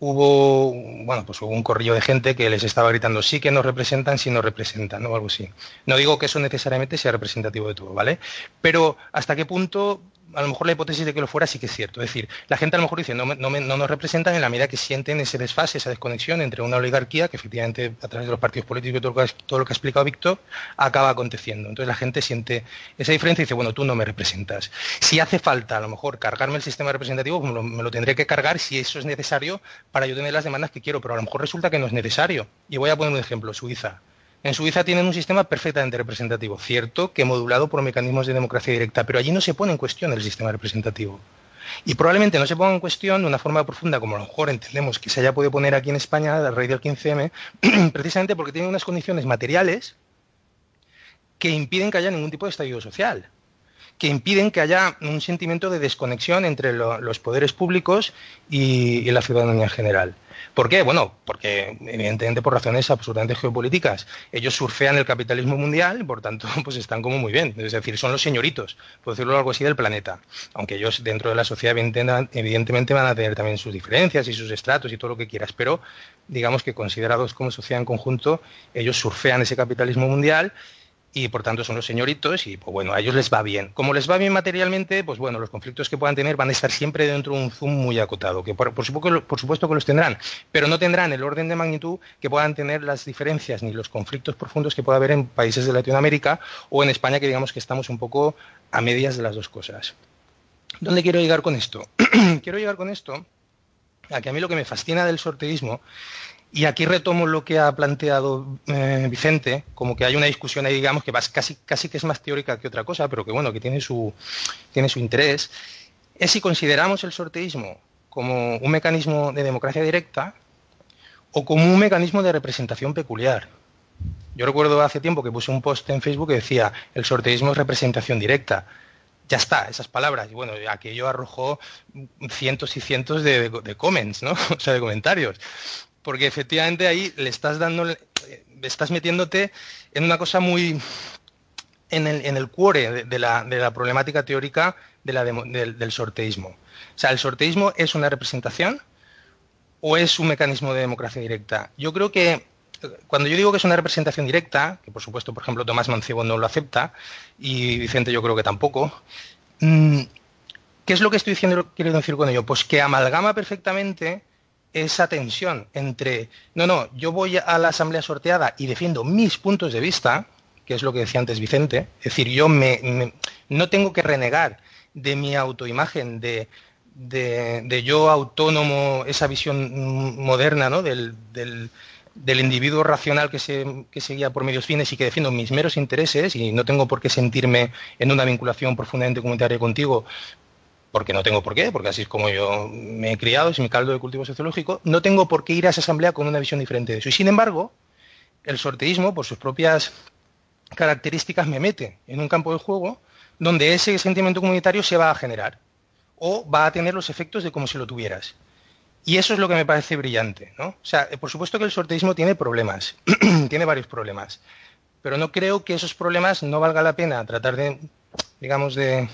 hubo, bueno, pues hubo un corrillo de gente que les estaba gritando sí que nos representan, sí nos representan, o algo así. No digo que eso necesariamente sea representativo de todo, ¿vale? Pero hasta qué punto a lo mejor la hipótesis de que lo fuera sí que es cierto. Es decir, la gente a lo mejor dice, no, no, nos representan en la medida que sienten ese desfase, esa desconexión entre una oligarquía que efectivamente a través de los partidos políticos y todo lo que, lo ha explicado Víctor acaba aconteciendo. Entonces la gente siente esa diferencia y dice, bueno, tú no me representas. Si hace falta a lo mejor cargarme el sistema representativo, pues me lo, tendré que cargar si eso es necesario para yo tener las demandas que quiero, pero a lo mejor resulta que no es necesario. Y voy a poner un ejemplo, Suiza. En Suiza tienen un sistema perfectamente representativo, cierto que modulado por mecanismos de democracia directa, pero allí no se pone en cuestión el sistema representativo. Y probablemente no se ponga en cuestión de una forma profunda, como a lo mejor entendemos que se haya podido poner aquí en España a raíz del 15M, *clears throat* precisamente porque tiene unas condiciones materiales que impiden que haya ningún tipo de estallido social, que impiden que haya un sentimiento de desconexión entre los poderes públicos y la ciudadanía en general. ¿Por qué? Bueno, porque evidentemente por razones absolutamente geopolíticas. Ellos surfean el capitalismo mundial y por tanto *laughs* pues están como muy bien. Es decir, son los señoritos, por decirlo algo así, del planeta. Aunque ellos dentro de la sociedad evidentemente van a tener también sus diferencias y sus estratos y todo lo que quieras, pero digamos que considerados como sociedad en conjunto, ellos surfean ese capitalismo mundial y por tanto son los señoritos y pues bueno, a ellos les va bien. Como les va bien materialmente, pues bueno, los conflictos que puedan tener van a estar siempre dentro de un zoom muy acotado, que por, supuesto, por supuesto que los tendrán, pero no tendrán el orden de magnitud que puedan tener las diferencias ni los conflictos profundos que pueda haber en países de Latinoamérica o en España, que digamos que estamos un poco a medias de las dos cosas. ¿Dónde quiero llegar con esto? *clears throat* quiero llegar con esto a que a mí lo que me fascina del sorteísmo y aquí retomo lo que ha planteado eh, Vicente, como que hay una discusión ahí, digamos, que casi, que es más teórica que otra cosa, pero que bueno, que tiene su, tiene su interés, es si consideramos el sorteísmo como un mecanismo de democracia directa o como un mecanismo de representación peculiar. Yo recuerdo hace tiempo que puse un post en Facebook que decía, el sorteísmo es representación directa. Ya está, esas palabras. Y bueno, aquello arrojó cientos y cientos de, de comments, ¿no? *laughs* O sea, de comentarios porque efectivamente ahí le estás dando, estás metiéndote en una cosa muy en el, en el cuore de, la, problemática teórica del, sorteísmo. O sea, ¿el sorteísmo es una representación o es un mecanismo de democracia directa? Yo creo que cuando yo digo que es una representación directa, que por supuesto, por ejemplo, Tomás Mancebo no lo acepta y Vicente yo creo que tampoco, mm, ¿qué es lo que estoy diciendo, quiero decir con ello? Pues que amalgama perfectamente esa tensión entre, no, no, yo voy a la asamblea sorteada y defiendo mis puntos de vista, que es lo que decía antes Vicente, es decir, yo me, no tengo que renegar de mi autoimagen, de, de, yo autónomo, esa visión moderna ¿no? del, del, individuo racional que se, que se guía por medios fines y que defiendo mis meros intereses y no tengo por qué sentirme en una vinculación profundamente comunitaria contigo porque no tengo por qué, porque así es como yo me he criado, es mi caldo de cultivo sociológico, no tengo por qué ir a esa asamblea con una visión diferente de eso. Y sin embargo, el sorteísmo, por sus propias características, me mete en un campo de juego donde ese sentimiento comunitario se va a generar o va a tener los efectos de como si lo tuvieras. Y eso es lo que me parece brillante. ¿no? O sea, por supuesto que el sorteísmo tiene problemas, *clears throat* tiene varios problemas, pero no creo que esos problemas no valga la pena tratar de, digamos, de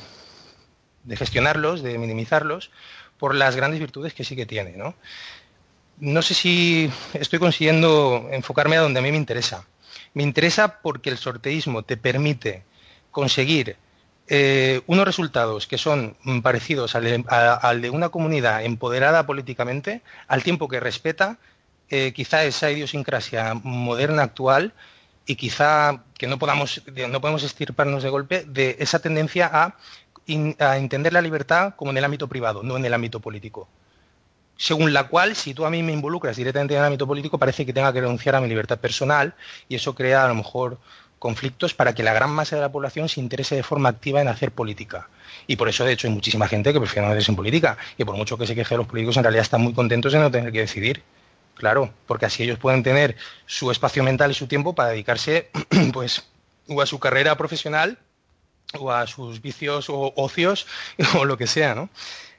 de gestionarlos, de minimizarlos, por las grandes virtudes que sí que tiene. ¿no? sé si estoy consiguiendo enfocarme a donde a mí me interesa. Me interesa porque el sorteísmo te permite conseguir eh, unos resultados que son parecidos al de, una comunidad empoderada políticamente, al tiempo que respeta eh, quizá esa idiosincrasia moderna actual y quizá que no podamos no podemos estirparnos de golpe de esa tendencia a a entender la libertad como en el ámbito privado, no en el ámbito político. Según la cual, si tú a mí me involucras directamente en el ámbito político, parece que tenga que renunciar a mi libertad personal y eso crea a lo mejor conflictos para que la gran masa de la población se interese de forma activa en hacer política. Y por eso, de hecho, hay muchísima gente que prefiere no meterse en política. Y por mucho que se queje los políticos, en realidad están muy contentos de no tener que decidir. Claro, porque así ellos pueden tener su espacio mental y su tiempo para dedicarse *clears throat* pues, o a su carrera profesional o a sus vicios o ocios *laughs* o lo que sea, ¿no?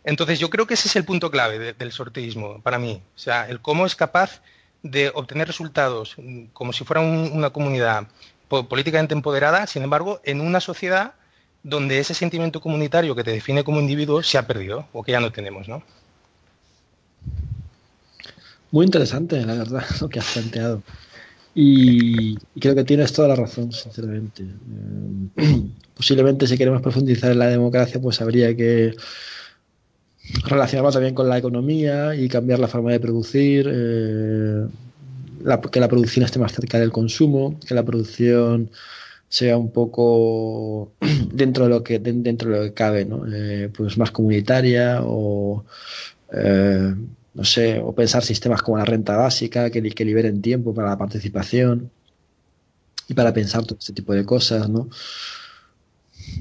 Entonces yo creo que ese es el punto clave del sorteísmo para mí, o sea, el cómo es capaz de obtener resultados mm, como si fuera una comunidad políticamente empoderada, sin embargo, en una sociedad donde ese sentimiento comunitario que te define como individuo se ha perdido o que ya no tenemos, ¿no? Muy interesante, la verdad, *laughs* lo que has planteado. Y, creo que tienes toda la razón, sinceramente. Eh, *clears throat* posiblemente si queremos profundizar en la democracia, pues habría que relacionarlo también con la economía y cambiar la forma de producir, eh, que la producción esté más cerca del consumo, que la producción sea un poco *clears throat* dentro de lo que dentro de lo que cabe, ¿no? Eh, pues más comunitaria o no sé, o pensar sistemas como la renta básica que, que liberen tiempo para la participación y para pensar todo este tipo de cosas, ¿no?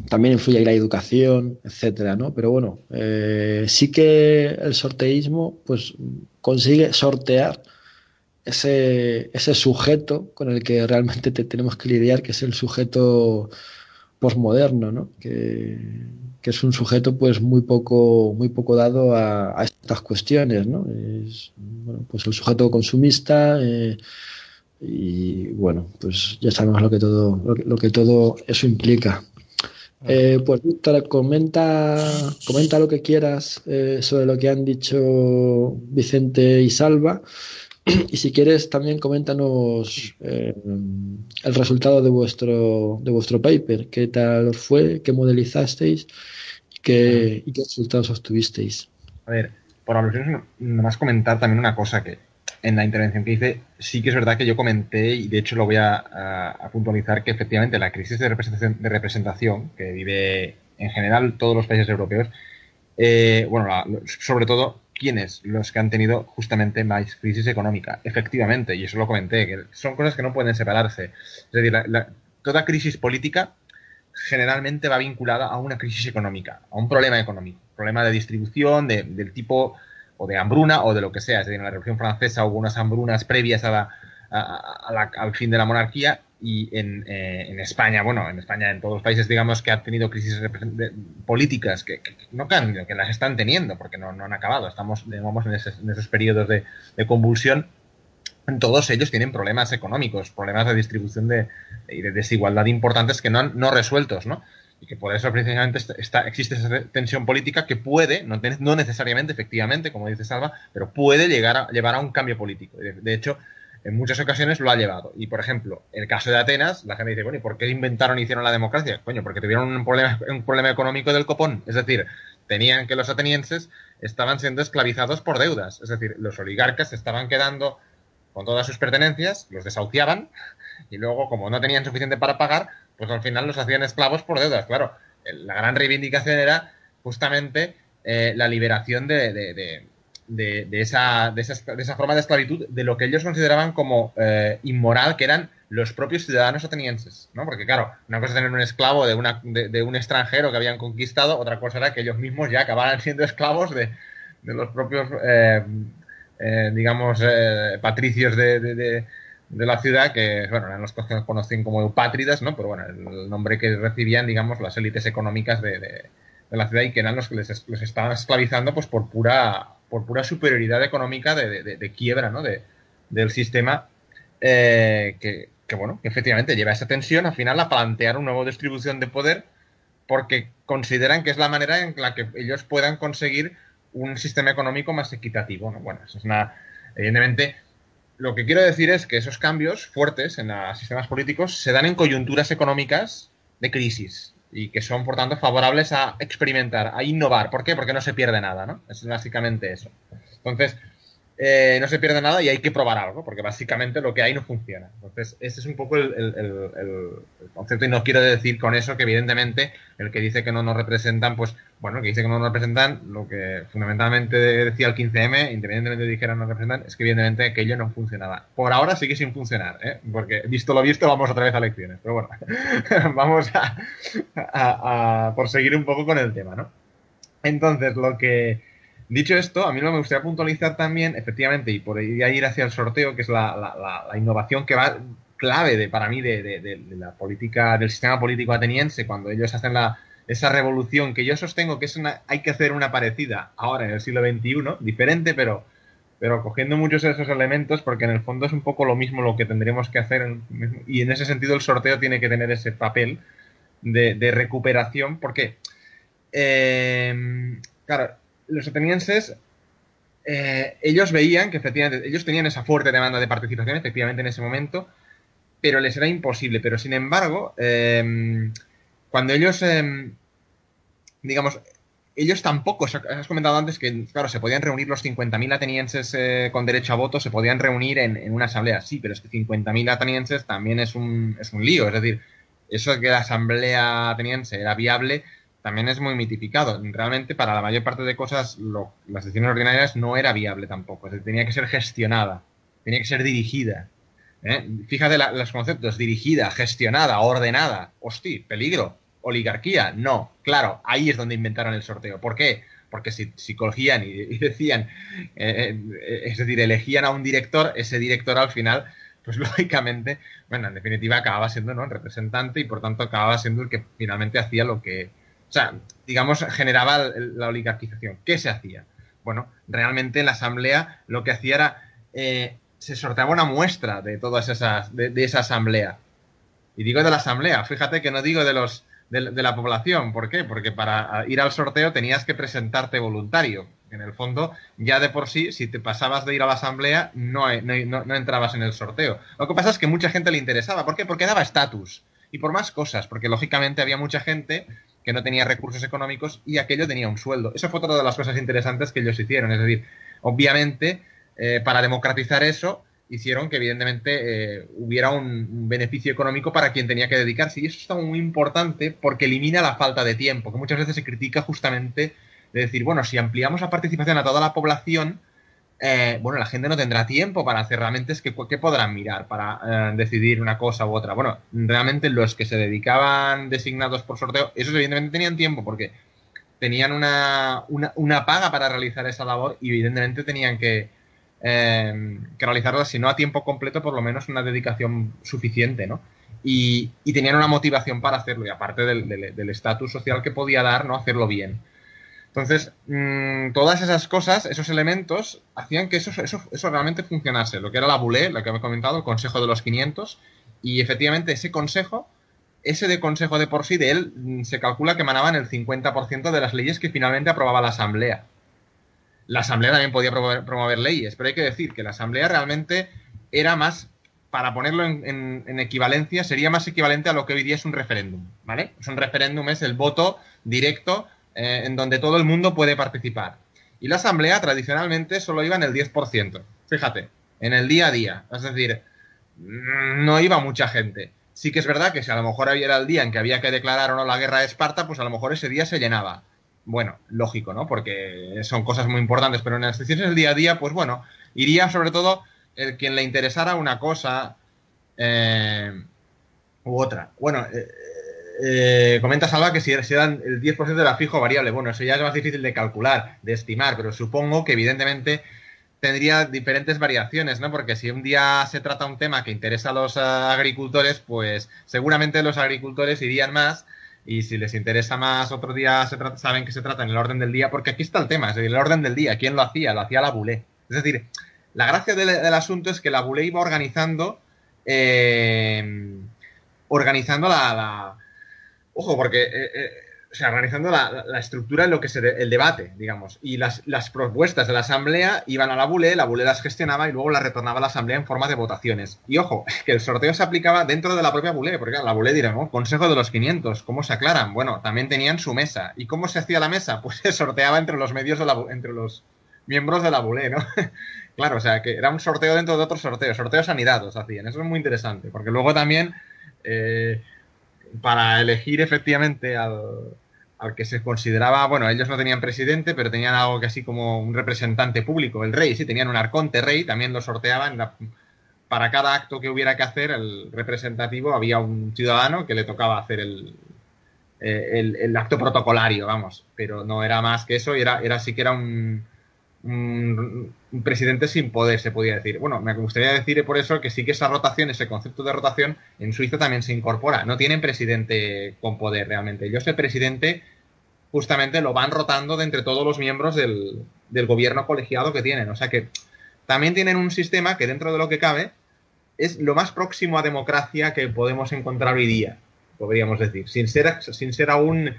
También influye ahí la educación, etcétera, ¿no? Pero bueno, eh, sí que el sorteísmo, pues, consigue sortear ese, ese sujeto con el que realmente tenemos que lidiar, que es el sujeto posmoderno, ¿no? Que, que es un sujeto pues muy poco muy poco dado a, estas cuestiones no es bueno, pues el sujeto consumista eh, y bueno pues ya sabemos lo que todo lo que, todo eso implica. Eh, pues Víctor comenta comenta lo que quieras eh, sobre lo que han dicho Vicente y Salva *clears throat* y si quieres también coméntanos el resultado de vuestro de vuestro paper. Qué tal fue qué modelizasteis ¿Qué, ¿Y qué resultados obtuvisteis? A ver, por alusiones, nomás comentar también una cosa que en la intervención que hice, sí que es verdad que yo comenté, y de hecho lo voy a, puntualizar, que efectivamente la crisis de representación, de representación que vive en general todos los países europeos, eh, bueno, sobre todo quienes los que han tenido justamente más crisis económica, efectivamente, y eso lo comenté, que son cosas que no pueden separarse. Es decir, toda crisis política generalmente va vinculada a una crisis económica, a un problema económico, problema de distribución, de, del tipo o de hambruna o de lo que sea. Es decir, en la Revolución Francesa hubo unas hambrunas previas a la, al fin de la monarquía y en, eh, en, España, bueno, en España, en todos los países, digamos, que han tenido crisis políticas, que, no que, que las están teniendo, porque no, no han acabado, estamos, digamos, en, en esos periodos de, de convulsión, todos ellos tienen problemas económicos, problemas de distribución de, y de desigualdad importantes que no han no resueltos, ¿no? Y que por eso precisamente está, existe esa tensión política que puede, no, no, necesariamente, efectivamente, como dice Salva, pero puede llegar a, llevar a un cambio político. De, hecho, en muchas ocasiones lo ha llevado. Y, por ejemplo, el caso de Atenas, la gente dice, bueno, ¿y por qué inventaron y hicieron la democracia? Coño, porque tuvieron un problema, un problema económico del copón. Es decir, tenían que los atenienses estaban siendo esclavizados por deudas. Es decir, los oligarcas se estaban quedando con todas sus pertenencias, los desahuciaban *laughs* y luego, como no tenían suficiente para pagar, pues al final los hacían esclavos por deudas. Claro, la gran reivindicación era justamente eh, la liberación de, esa, de, esa, forma de esclavitud, de lo que ellos consideraban como eh, inmoral, que eran los propios ciudadanos atenienses, ¿no? Porque claro, una cosa es tener un esclavo de, una, de, un extranjero que habían conquistado, otra cosa era que ellos mismos ya acabaran *laughs* siendo esclavos de, los propios, eh, eh, digamos, patricios de, la ciudad, que, bueno, eran los que conocían como eupátridas, ¿no? Pero bueno, el nombre que recibían, digamos, las élites económicas de, la ciudad y que eran los que les, les estaban esclavizando, pues por pura por pura superioridad económica de, quiebra ¿no? del sistema eh, que, bueno, que efectivamente lleva esa tensión al final a plantear una nueva distribución de poder porque consideran que es la manera en la que ellos puedan conseguir un sistema económico más equitativo. ¿no? Bueno, eso es una... Evidentemente, lo que quiero decir es que esos cambios fuertes en los sistemas políticos se dan en coyunturas económicas de crisis y que son, por tanto, favorables a experimentar, a innovar. ¿Por qué? Porque no se pierde nada, ¿no? Es básicamente eso. Entonces, eh, no se pierde nada y hay que probar algo, porque básicamente lo que hay no funciona. Entonces, ese es un poco el, concepto y no quiero decir con eso que evidentemente el que dice que no nos representan, pues bueno, que dice que no nos representan, lo que fundamentalmente decía el 15M, independientemente de dijera no nos representan, es que evidentemente aquello no funcionaba. Por ahora sigue sin funcionar, ¿eh? porque visto lo visto vamos otra vez a elecciones, pero bueno, *laughs* vamos a, a, a, por seguir un poco con el tema, ¿no? Entonces, lo que Dicho esto, a mí me gustaría puntualizar también, efectivamente, y por ahí ir hacia el sorteo, que es la, innovación que va clave de, para mí de, la política, del sistema político ateniense, cuando ellos hacen la, esa revolución que yo sostengo que es una, hay que hacer una parecida ahora en el siglo XXI, diferente, pero, pero cogiendo muchos de esos elementos, porque en el fondo es un poco lo mismo lo que tendríamos que hacer, y en ese sentido el sorteo tiene que tener ese papel de, recuperación, porque, eh, claro, los atenienses, eh, ellos veían que efectivamente, ellos tenían esa fuerte demanda de participación, efectivamente, en ese momento, pero les era imposible. Pero sin embargo, em, cuando ellos, em, digamos, ellos tampoco, has comentado antes que, claro, se podían reunir los 50.000 atenienses eh, con derecho a voto, se podían reunir en, una asamblea, sí, pero es que 50.000 atenienses también es un, es un lío, es decir, eso de que la asamblea ateniense era viable, también es muy mitificado. Realmente para la mayor parte de cosas las decisiones ordinarias no era viable tampoco. tenía que ser gestionada, tenía que ser dirigida. ¿eh? Fíjate los conceptos, dirigida, gestionada, ordenada. Hostia, peligro. Oligarquía, no. Claro, ahí es donde inventaron el sorteo. ¿Por qué? Porque si, si cogían y, decían, eh, eh, es decir, elegían a un director, ese director al final pues *laughs* lógicamente, bueno, en definitiva acababa siendo ¿no? el representante y por tanto acababa siendo el que finalmente hacía lo que, sea, digamos, generaba la oligarquización. ¿Qué se hacía? Bueno, realmente en la asamblea lo que hacía era, eh, se sorteaba una muestra de todas esas, de, esa asamblea. Y digo de la asamblea, fíjate que no digo de los, de, la población. ¿Por qué? Porque para ir al sorteo tenías que presentarte voluntario. En el fondo, ya de por sí, si te pasabas de ir a la asamblea, no, no, no entrabas en el sorteo. Lo que pasa es que mucha gente le interesaba. ¿Por qué? Porque daba estatus. Y por más cosas, porque lógicamente había mucha gente que no tenía recursos económicos y aquello tenía un sueldo. Eso fue otra de las cosas interesantes que ellos hicieron. Es decir, obviamente, eh, para democratizar eso, hicieron que evidentemente eh, hubiera un, beneficio económico para quien tenía que dedicarse. Y eso está muy importante porque elimina la falta de tiempo, que muchas veces se critica justamente de decir, bueno, si ampliamos la participación a toda la población, eh, bueno, la gente no tendrá tiempo para hacer realmente es que ¿qué podrán mirar para eh, decidir una cosa u otra. Bueno, realmente los que se dedicaban designados por sorteo, esos evidentemente tenían tiempo porque tenían una, una, paga para realizar esa labor y evidentemente tenían que, eh, que, realizarla, si no a tiempo completo, por lo menos una dedicación suficiente, ¿no? Y, tenían una motivación para hacerlo, y aparte del estatus social que podía dar, ¿no? Hacerlo bien. Entonces, mm, todas esas cosas, esos elementos, hacían que eso, eso, eso realmente funcionase. Lo que era la bulé, lo que he comentado, el Consejo de los 500, y efectivamente ese consejo, ese de consejo de por sí, de él, mm, se calcula que emanaban el 50% de las leyes que finalmente aprobaba la Asamblea. La Asamblea también podía promover, leyes, pero hay que decir que la Asamblea realmente era más, para ponerlo en, equivalencia, sería más equivalente a lo que hoy día es un referéndum, ¿vale? Un referéndum es el voto directo eh, en donde todo el mundo puede participar. Y la asamblea tradicionalmente solo iba en el 10%, fíjate, en el día a día. Es decir, no iba mucha gente. Sí que es verdad que si a lo mejor era el día en que había que declarar o no la guerra de Esparta, pues a lo mejor ese día se llenaba. Bueno, lógico, ¿no? Porque son cosas muy importantes, pero en las decisiones del día a día, pues bueno, iría sobre todo el quien le interesara una cosa eh, u otra. Bueno, eh, eh, comenta Salva que si, si dan el 10% de la fijo variable, bueno, eso ya es más difícil de calcular, de estimar, pero supongo que evidentemente tendría diferentes variaciones, ¿no? Porque si un día se trata un tema que interesa a los agricultores, pues seguramente los agricultores irían más y si les interesa más otro día se saben que se trata en el orden del día, porque aquí está el tema, es decir, el orden del día, ¿quién lo hacía? Lo hacía la Bulé. Es decir, la gracia del, asunto es que la Bulé iba organizando eh, organizando la, ojo, porque eh, eh, o sea, organizando la, estructura en lo que es el debate, digamos. Y las, propuestas de la Asamblea iban a la Bule, la Bule las gestionaba y luego las retornaba a la Asamblea en forma de votaciones. Y ojo, *laughs* que el sorteo se aplicaba dentro de la propia Bule, porque la Bule dirá, Consejo de los 500, ¿cómo se aclaran? Bueno, también tenían su mesa. ¿Y cómo se hacía la mesa? *laughs* Pues se sorteaba entre los medios de la entre los miembros de la Bule, ¿no? *laughs* claro, o sea, que era un sorteo dentro de otro sorteo, sorteo sanidad os hacían. Eso es muy interesante, porque luego también, eh, para elegir efectivamente al al que se consideraba, bueno, ellos no tenían presidente, pero tenían algo que así como un representante público, el rey, sí, tenían un arconte rey, también lo sorteaban. para cada acto que hubiera que hacer, el representativo, había un ciudadano que le tocaba hacer el, eh, el, acto protocolario, vamos, pero no era más que eso, y era, era sí que era un, un, presidente sin poder, se podía decir. Bueno, me gustaría decir por eso que sí que esa rotación, ese concepto de rotación, en Suiza también se incorpora. No tienen presidente con poder realmente. Ellos el presidente justamente lo van rotando de entre todos los miembros del, del gobierno colegiado que tienen. O sea que también tienen un sistema que dentro de lo que cabe es lo más próximo a democracia que podemos encontrar hoy día, podríamos decir, sin ser, sin ser aún Mm,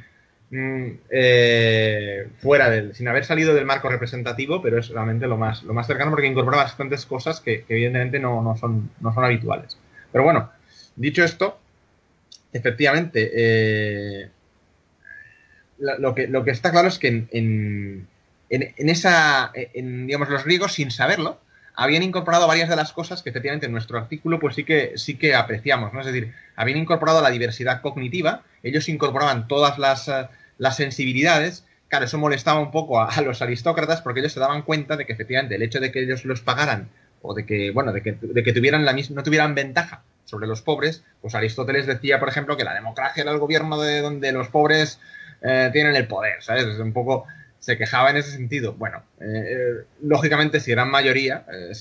eh, fuera del, sin haber salido del marco representativo, pero es realmente lo más, lo más cercano porque incorpora bastantes cosas que, evidentemente no, son, no son habituales. Pero bueno, dicho esto, efectivamente, eh, lo, que, lo que está claro es que en, en, en, esa, digamos, los griegos, sin saberlo, habían incorporado varias de las cosas que efectivamente en nuestro artículo pues sí que, sí que apreciamos, ¿no? Es decir, habían incorporado la diversidad cognitiva, ellos incorporaban todas las, eh, las sensibilidades, claro, eso molestaba un poco a, los aristócratas porque ellos se daban cuenta de que efectivamente el hecho de que ellos los pagaran o de que, bueno, de que, de que tuvieran la misma, no tuvieran ventaja sobre los pobres, pues Aristóteles decía, por ejemplo, que la democracia era el gobierno de donde los pobres eh, tienen el poder, ¿sabes? Es un poco se quejaba en ese sentido. Bueno, eh, eh, lógicamente, si eran mayoría, eh,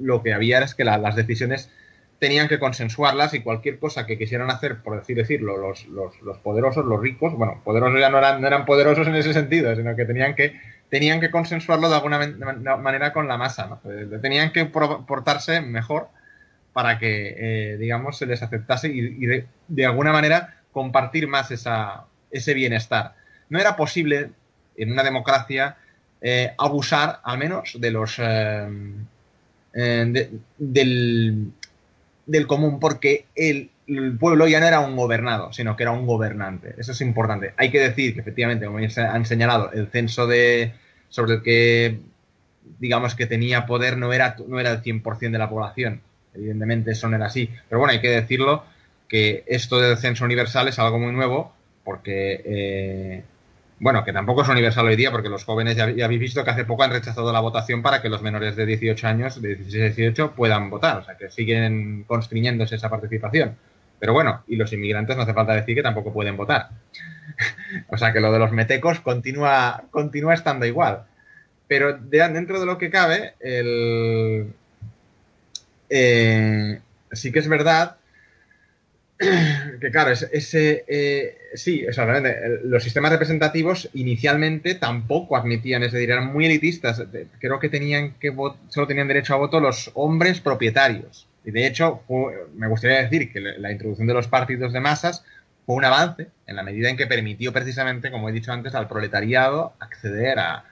lo, que había es que las decisiones tenían que consensuarlas y cualquier cosa que quisieran hacer, por decir decirlo, los, los, poderosos, los ricos, bueno, poderosos ya no eran, no eran poderosos en ese sentido, sino que tenían que, tenían que consensuarlo de alguna manera con la masa, ¿no? Tenían que portarse mejor para que, digamos, se les aceptase y, de, de, alguna manera compartir más esa, ese bienestar. No era posible en una democracia eh, abusar al menos de los eh, eh, del, del, común, porque el, pueblo ya no era un gobernado, sino que era un gobernante. Eso es importante. Hay que decir que efectivamente, como ya han señalado, el censo de sobre el que digamos que tenía poder no era, no era el 100% de la población. Evidentemente eso no era así. Pero bueno, hay que decirlo que esto del censo universal es algo muy nuevo porque bueno, que tampoco es universal hoy día, porque los jóvenes ya, habéis visto que hace poco han rechazado la votación para que los menores de 18 años, de 16 a 18, puedan votar. O sea, que siguen constriñéndose esa participación. Pero bueno, y los inmigrantes no hace falta decir que tampoco pueden votar. *laughs* o sea, que lo de los metecos continúa, continúa estando igual. Pero dentro de lo que cabe, el, eh, sí que es verdad que claro, ese, eh, sí, exactamente. Los sistemas representativos inicialmente tampoco admitían, es decir, eran muy elitistas. Creo que tenían que solo tenían derecho a voto los hombres propietarios. Y de hecho, me gustaría decir que la introducción de los partidos de masas fue un avance en la medida en que permitió precisamente, como he dicho antes, al proletariado acceder a,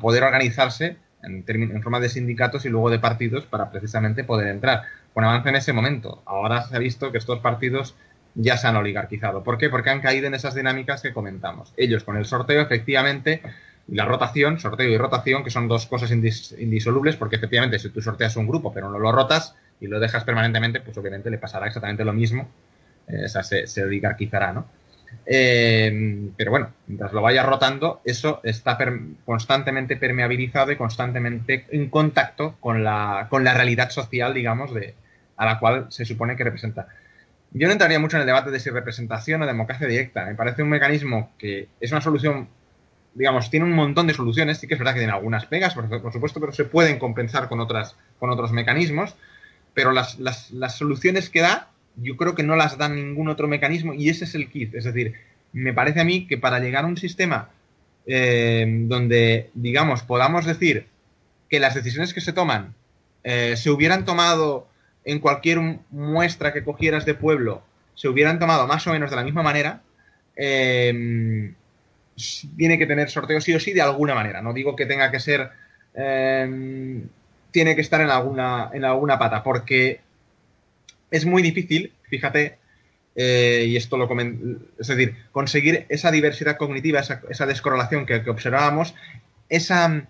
poder organizarse en, en, forma de sindicatos y luego de partidos para precisamente poder entrar. Con avance en ese momento. Ahora se ha visto que estos partidos ya se han oligarquizado. ¿Por qué? Porque han caído en esas dinámicas que comentamos. Ellos con el sorteo, efectivamente, y la rotación, sorteo y rotación, que son dos cosas indisolubles, porque efectivamente si tú sorteas un grupo pero no lo rotas y lo dejas permanentemente, pues obviamente le pasará exactamente lo mismo, eh, o sea, se, se oligarquizará, ¿no? Eh, pero bueno, mientras lo vaya rotando, eso está constantemente permeabilizado y constantemente en contacto con la, con la realidad social, digamos, de, a la cual se supone que representa. Yo no entraría mucho en el debate de si representación o democracia directa. Me parece un mecanismo que es una solución, digamos, tiene un montón de soluciones. Sí que es verdad que tiene algunas pegas, por, por supuesto, pero se pueden compensar con, otras, con otros mecanismos. Pero las, las, las soluciones que da yo creo que no las da ningún otro mecanismo y ese es el kit. Es decir, me parece a mí que para llegar a un sistema eh, donde, digamos, podamos decir que las decisiones que se toman eh, se hubieran tomado en cualquier muestra que cogieras de pueblo, se hubieran tomado más o menos de la misma manera, eh, tiene que tener sorteo sí o sí de alguna manera. No digo que tenga que ser... tiene que estar en alguna, en alguna pata, porque es muy difícil, fíjate, eh, y esto lo es decir, conseguir esa diversidad cognitiva, esa, descorrelación que, observábamos, esa,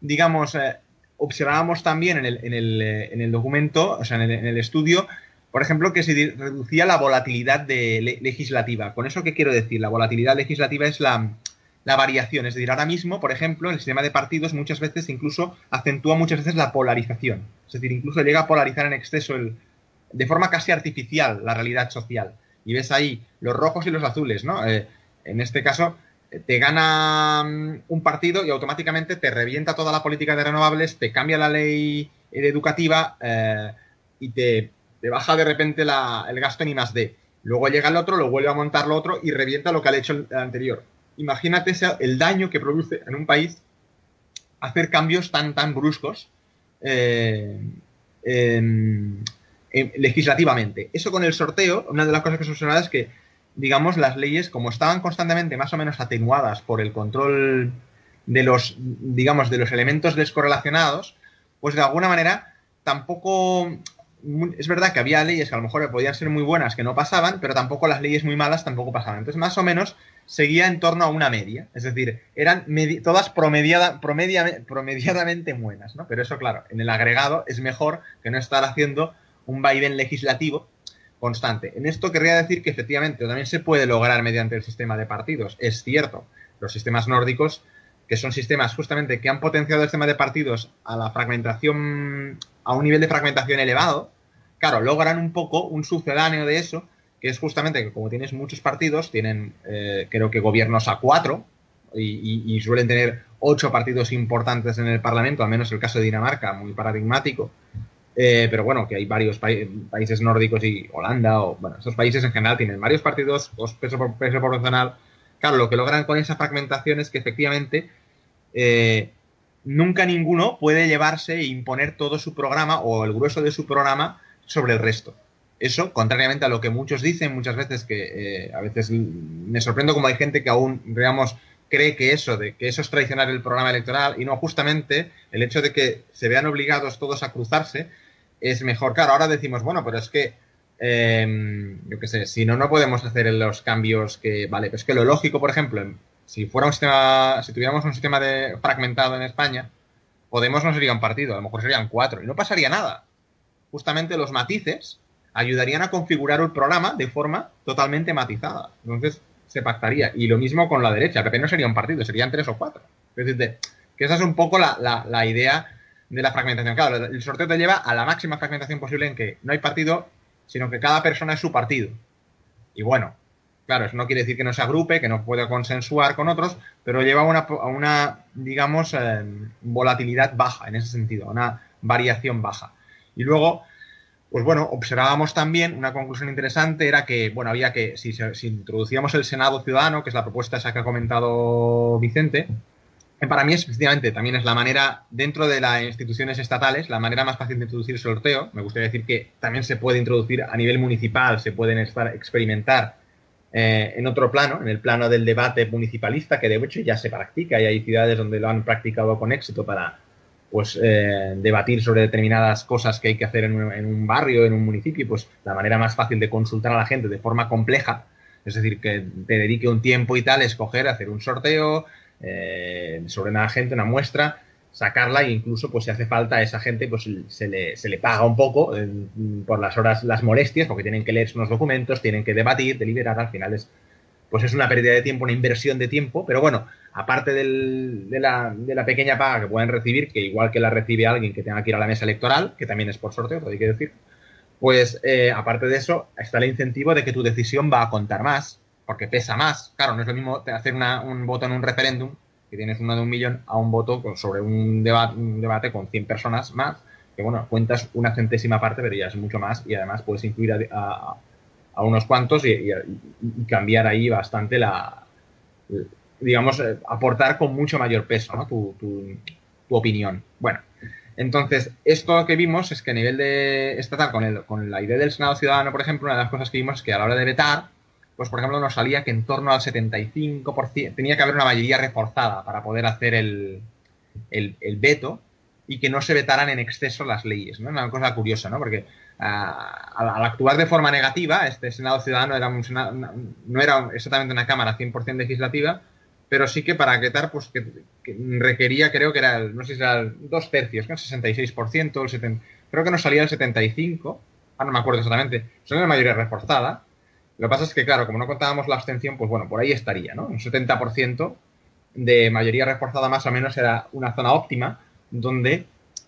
digamos, eh, observábamos también en el, en, el, eh, en el, documento, o sea, en el, estudio, por ejemplo, que se reducía la volatilidad de, legislativa. ¿Con eso qué quiero decir? La volatilidad legislativa es la, la variación. Es decir, ahora mismo, por ejemplo, el sistema de partidos muchas veces incluso acentúa muchas veces la polarización. Es decir, incluso llega a polarizar en exceso el, de forma casi artificial la realidad social. Y ves ahí los rojos y los azules, ¿no? Eh, en este caso, eh, te gana mm, un partido y automáticamente te revienta toda la política de renovables, te cambia la ley educativa eh, y te, baja de repente el gasto en I más D. Luego llega el otro, lo vuelve a montar lo otro y revienta lo que ha hecho el, anterior. Imagínate el daño que produce en un país hacer cambios tan, tan bruscos legislativamente. Eso con el sorteo, una de las cosas que observa es que, digamos, las leyes, como estaban constantemente más o menos atenuadas por el control de los, digamos, de los elementos descorrelacionados, pues de alguna manera tampoco es verdad que había leyes que a lo mejor podían ser muy buenas que no pasaban, pero tampoco las leyes muy malas tampoco pasaban. Entonces, más o menos seguía en torno a una media. Es decir, eran todas promediada, promediadamente buenas, ¿no? Pero eso, claro, en el agregado es mejor que no estar haciendo un vaivén legislativo constante. En esto querría decir que efectivamente también se puede lograr mediante el sistema de partidos. Es cierto, los sistemas nórdicos, que son sistemas justamente que han potenciado el sistema de partidos a la fragmentación, a un nivel de fragmentación elevado, claro, logran un poco un sucedáneo de eso, que es justamente que como tienes muchos partidos, tienen eh, creo que gobiernos a cuatro y, y, suelen tener ocho partidos importantes en el Parlamento, al menos el caso de Dinamarca, muy paradigmático, eh, pero bueno, que hay varios países nórdicos y Holanda, o bueno, estos países en general tienen varios partidos, dos peso, por, peso proporcional. Claro, lo que logran con esa fragmentación es que efectivamente eh, nunca ninguno puede llevarse e imponer todo su programa o el grueso de su programa sobre el resto. Eso, contrariamente a lo que muchos dicen muchas veces, que eh, a veces me sorprendo como hay gente que aún, digamos, cree que eso, de que eso es traicionar el programa electoral y no justamente el hecho de que se vean obligados todos a cruzarse es mejor. Claro, ahora decimos, bueno, pero es que, em, yo qué sé, si no, no podemos hacer los cambios que, vale, pero es que lo lógico, por ejemplo, si fuera un sistema, si tuviéramos un sistema de, fragmentado en España, Podemos no sería un partido, a lo mejor serían cuatro y no pasaría nada. Justamente los matices ayudarían a configurar el programa de forma totalmente matizada. Entonces se pactaría. Y lo mismo con la derecha, PP no sería un partido, serían tres o cuatro. Es decir, que esa es un poco la, la idea de la fragmentación. Claro, el sorteo te lleva a la máxima fragmentación posible en que no hay partido, sino que cada persona es su partido. Y bueno, claro, eso no quiere decir que no se agrupe, que no pueda consensuar con otros, pero lleva a una, digamos, eh, volatilidad baja en ese sentido, una variación baja. Y luego, pues bueno, observábamos también una conclusión interesante, era que, bueno, había que, si, si introducíamos el Senado Ciudadano, que es la propuesta esa que ha comentado Vicente, para mí es, también es la manera, dentro de las instituciones estatales, la manera más fácil de introducir sorteo. Me gustaría decir que también se puede introducir a nivel municipal, se pueden experimentar eh, en otro plano, en el plano del debate municipalista, que de hecho ya se practica y hay ciudades donde lo han practicado con éxito para pues eh, debatir sobre determinadas cosas que hay que hacer en un, en un, barrio, en un municipio, pues la manera más fácil de consultar a la gente de forma compleja, es decir, que te dedique un tiempo y tal, escoger, hacer un sorteo eh, sobre una gente, una muestra, sacarla e incluso, pues si hace falta a esa gente, pues se le, se le paga un poco eh, por las horas, las molestias, porque tienen que leer unos documentos, tienen que debatir, deliberar, al final es, pues es una pérdida de tiempo, una inversión de tiempo, pero bueno, aparte de, la, de, la, pequeña paga que pueden recibir, que igual que la recibe alguien que tenga que ir a la mesa electoral, que también es por sorteo, todo hay que decir, pues eh, aparte de eso está el incentivo de que tu decisión va a contar más, porque pesa más. Claro, no es lo mismo hacer una, un voto en un referéndum, que tienes uno de un millón, a un voto sobre un, deba un debate con 100 personas más, que bueno, cuentas una centésima parte, pero ya es mucho más y además puedes incluir a, a, unos cuantos y, cambiar ahí bastante la, digamos, eh, aportar con mucho mayor peso ¿no? tu, tu, tu, opinión. Bueno, entonces, esto que vimos es que a nivel de estatal, con, el, con la idea del Senado Ciudadano, por ejemplo, una de las cosas que vimos es que a la hora de vetar, pues por ejemplo nos salía que en torno al 75% tenía que haber una mayoría reforzada para poder hacer el, el, veto y que no se vetaran en exceso las leyes, ¿no? Una cosa curiosa, ¿no? Porque uh, al, actuar de forma negativa, este Senado Ciudadano era un senado, no era exactamente una Cámara 100% legislativa, pero sí que para vetar, pues que, que, requería, creo que era, no sé si era dos tercios, ¿no? el 66%, el 70, creo que nos salía el 75%, ah, no me acuerdo exactamente, son una mayoría reforzada, lo que pasa es que, claro, como no contábamos la abstención, pues bueno, por ahí estaría, ¿no? Un 70% de mayoría reforzada más o menos era una zona óptima donde,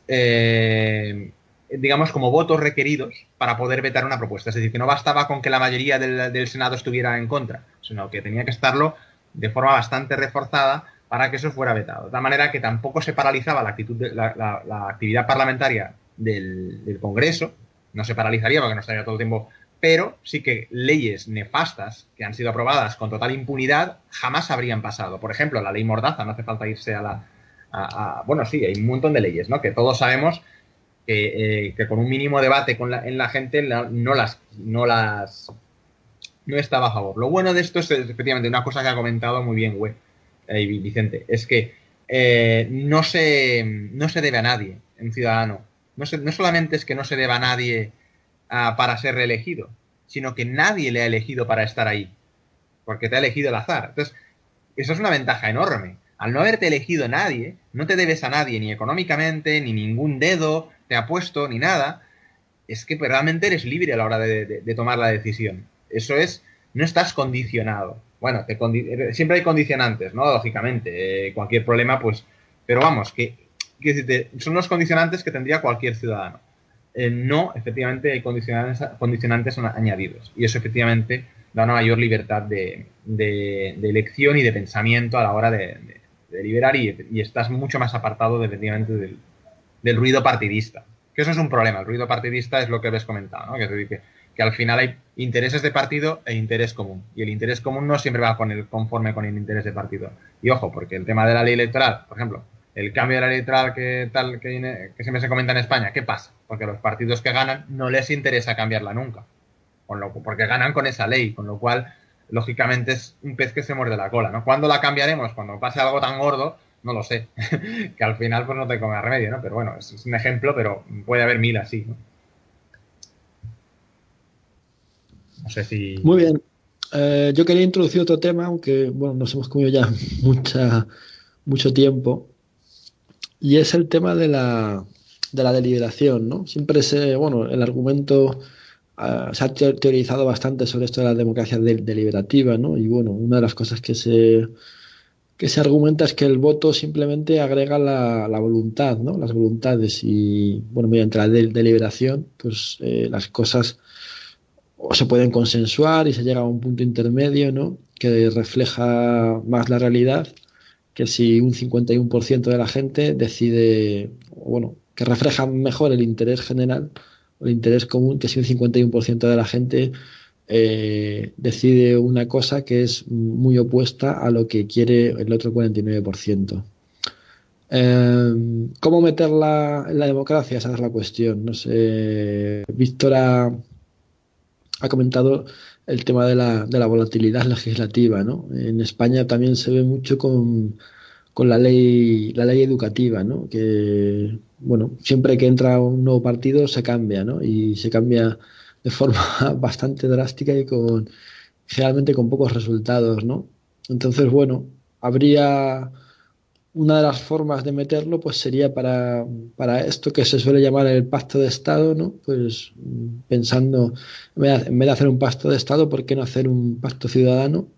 eh, digamos, como votos requeridos para poder vetar una propuesta. Es decir, que no bastaba con que la mayoría del, del Senado estuviera en contra, sino que tenía que estarlo de forma bastante reforzada para que eso fuera vetado. De tal manera que tampoco se paralizaba la, actitud la actividad parlamentaria del, del, Congreso, no se paralizaría porque no estaría todo el tiempo pero sí que leyes nefastas que han sido aprobadas con total impunidad jamás habrían pasado. Por ejemplo, la ley Mordaza, no hace falta irse a la... Bueno, sí, hay un montón de leyes, ¿no? Que todos sabemos que, eh, con un mínimo debate con la, en la gente no las... No las no estaba a favor. Lo bueno de esto es efectivamente una cosa que ha comentado muy bien güey, eh, Vicente, es que eh, no, se, no se debe a nadie en Ciudadano. No, no solamente es que no se deba a nadie para ser reelegido, sino que nadie le ha elegido para estar ahí, porque te ha elegido el azar. Entonces, eso es una ventaja enorme. Al no haberte elegido nadie, no te debes a nadie, ni económicamente, ni ningún dedo te ha puesto, ni nada. Es que realmente eres libre a la hora de tomar la decisión. Eso es, no estás condicionado. Bueno, te condi siempre hay condicionantes, ¿no? Lógicamente, eh, cualquier problema, pues. Pero vamos, que, que son los condicionantes que tendría cualquier ciudadano eh, no, efectivamente, hay condicionantes, condicionantes añadidos. Y eso, efectivamente, da una mayor libertad de, de, elección y de pensamiento a la hora de, de liberar y, estás mucho más apartado, efectivamente, del, ruido partidista. Que eso es un problema. El ruido partidista es lo que habéis comentado, ¿no? Que, que, que, al final hay intereses de partido e interés común. Y el interés común no siempre va con el, conforme con el interés de partido. Y ojo, porque el tema de la ley electoral, por ejemplo, el cambio de la electoral que tal que, siempre se comenta en España, ¿qué pasa? Porque los partidos que ganan no les interesa cambiarla nunca, porque ganan con esa ley, con lo cual, lógicamente es un pez que se muerde la cola, ¿no? ¿Cuándo la cambiaremos? Cuando pase algo tan gordo, no lo sé, *laughs* que al final pues no te come remedio, ¿no? Pero bueno, es, un ejemplo, pero puede haber mil así, ¿no? No sé si... Muy bien. Eh, yo quería introducir otro tema, aunque, bueno, nos hemos comido ya *laughs* mucha, mucho tiempo y es el tema de la, de la deliberación, ¿no? Siempre se, bueno, el argumento uh, se ha teorizado bastante sobre esto de la democracia de, deliberativa, ¿no? Y bueno, una de las cosas que se que se argumenta es que el voto simplemente agrega la, la voluntad, ¿no? Las voluntades y, bueno, mediante la de, deliberación, pues eh, las cosas o se pueden consensuar y se llega a un punto intermedio, ¿no? Que refleja más la realidad que si un 51% de la gente decide, bueno, que refleja mejor el interés general, el interés común, que si un 51% de la gente eh, decide una cosa que es muy opuesta a lo que quiere el otro 49%. Eh, ¿Cómo meterla en la democracia? Esa es la cuestión. No sé. Víctor ha comentado el tema de la, de la volatilidad legislativa, ¿no? En España también se ve mucho con, con la ley, la ley educativa, ¿no? Que, bueno, siempre que entra un nuevo partido se cambia, ¿no? Y se cambia de forma *laughs* bastante drástica y con, generalmente con pocos resultados, ¿no? Entonces, bueno, habría una de las formas de meterlo pues sería para, para, esto que se suele llamar el pacto de Estado, ¿no? Pues pensando, en vez, de, hacer un pacto de Estado, ¿por qué no hacer un pacto ciudadano?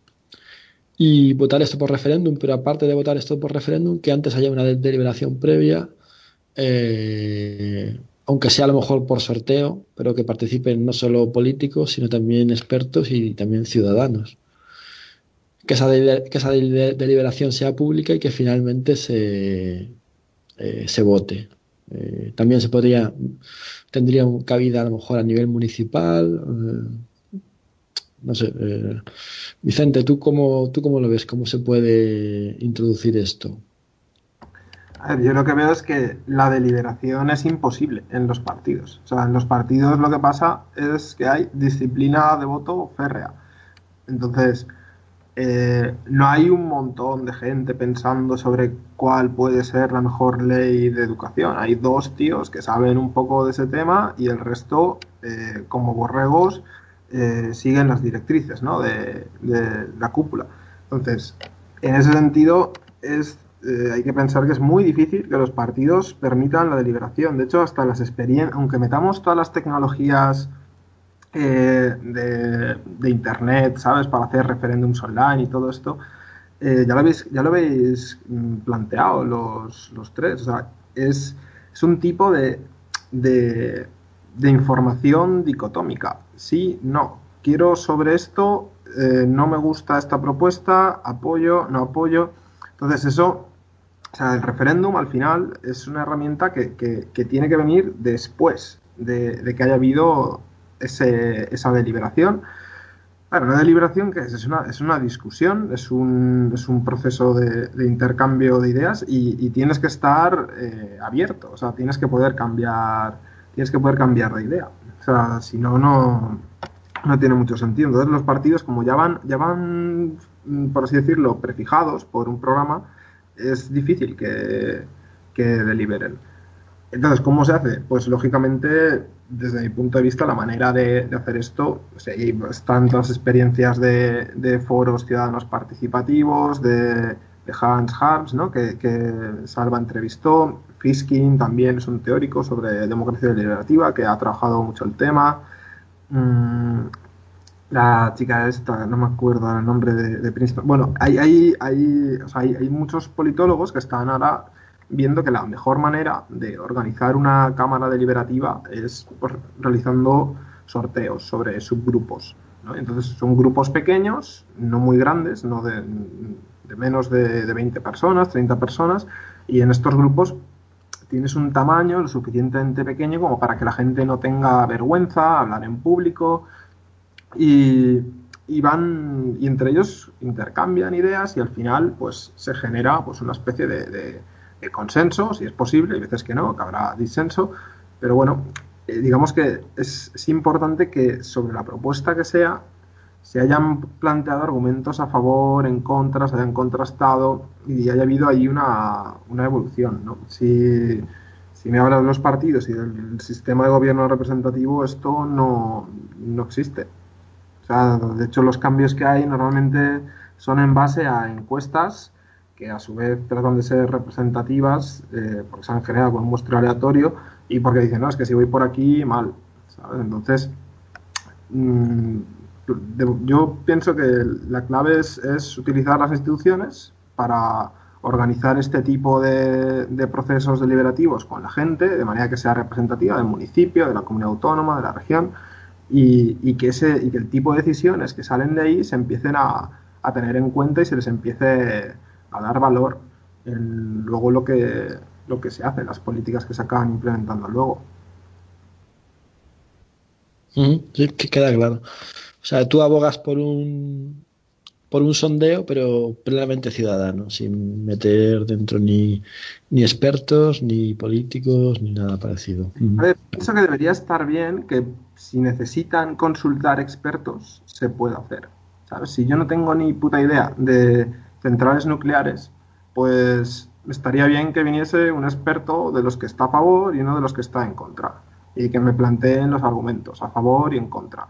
Y votar esto por referéndum, pero aparte de votar esto por referéndum, que antes haya una deliberación previa, eh, aunque sea a lo mejor por sorteo, pero que participen no solo políticos, sino también expertos y también ciudadanos que esa, que esa deliberación sea pública y que finalmente se, eh, se vote. Eh, también se podría, tendría cabida a lo mejor a nivel municipal. Eh, no sé, Vicente, ¿tú cómo, ¿tú cómo lo ves? ¿Cómo se puede introducir esto? A ver, yo lo que veo es que la deliberación es imposible en los partidos. O sea, en los partidos lo que pasa es que hay disciplina de voto férrea. Entonces, eh, no hay un montón de gente pensando sobre cuál puede ser la mejor ley de educación. Hay dos tíos que saben un poco de ese tema y el resto, eh, como borregos, eh, siguen las directrices de, la cúpula. Entonces, en ese sentido, es, hay que pensar que es muy difícil que los partidos permitan la deliberación. De hecho, hasta las experiencias, aunque metamos todas las tecnologías eh, de, Internet, ¿sabes? Para hacer referéndums online y todo esto, eh, ya, lo habéis, ya lo habéis mm, planteado los, los tres. O sea, es, es un tipo de, de, información dicotómica. Sí, no. Quiero sobre esto, eh, no me gusta esta propuesta, apoyo, no apoyo. Entonces eso, o sea, el referéndum al final es una herramienta que, que, tiene que venir después de, de que haya habido ese, esa deliberación. Claro, una deliberación que es, es, una, es una discusión, es un, es un proceso de, intercambio de ideas y, tienes que estar eh, abierto, o sea, tienes que poder cambiar, tienes que poder cambiar de idea. O sea, si no, no, no tiene mucho sentido. Entonces los partidos, como ya van, ya van, por así decirlo, prefijados por un programa, es difícil que, que deliberen. Entonces, ¿cómo se hace? Pues lógicamente desde mi punto de vista, la manera de, hacer esto, o sea, hay tantas experiencias de, foros ciudadanos participativos, de, Hans Harms, ¿no? que, Salva entrevistó, Fiskin también es un teórico sobre democracia deliberativa que ha trabajado mucho el tema. Mm, la chica esta, no me acuerdo el nombre de, de Princeton. Bueno, hay, hay, hay, hay muchos politólogos que están ahora viendo que la mejor manera de organizar una cámara deliberativa es pues, realizando sorteos sobre subgrupos. Entonces son grupos pequeños, no muy grandes, no de, menos de, de, 20 personas, 30 personas, y en estos grupos tienes un tamaño lo suficientemente pequeño como para que la gente no tenga vergüenza, hablar en público, y, van, y entre ellos intercambian ideas y al final pues se genera pues una especie de consenso, si es posible, hay veces que no, que habrá disenso, pero bueno, eh, digamos que es, importante que sobre la propuesta que sea se hayan planteado argumentos a favor, en contra, se hayan contrastado y haya habido ahí una, evolución. ¿no? Si, si me hablas de los partidos y del sistema de gobierno representativo, esto no, no existe. O sea, de hecho, los cambios que hay normalmente son en base a encuestas que a su vez tratan de ser representativas eh, porque se han generado con un muestreo aleatorio y porque dicen, no, es que si voy por aquí, mal. Entonces, mm, yo pienso que la clave es, utilizar las instituciones para organizar este tipo de, procesos deliberativos con la gente, de manera que sea representativa del municipio, de la comunidad autónoma, de la región, y, que, ese, y que el tipo de decisiones que salen de ahí se empiecen a, a tener en cuenta y se les empiece a dar valor en luego lo que, lo que se hace, las políticas que se acaban implementando luego. Sí, que queda claro. O sea, tú abogas por un por un sondeo, pero plenamente ciudadano, sin meter dentro ni, ni expertos, ni políticos, ni nada parecido. A ver, pienso que debería estar bien que si necesitan consultar expertos, se pueda hacer. ¿Sabes? Si yo no tengo ni puta idea de centrales nucleares, pues estaría bien que viniese un experto de los que está a favor y uno de los que está en contra. Y que me planteen los argumentos a favor y en contra.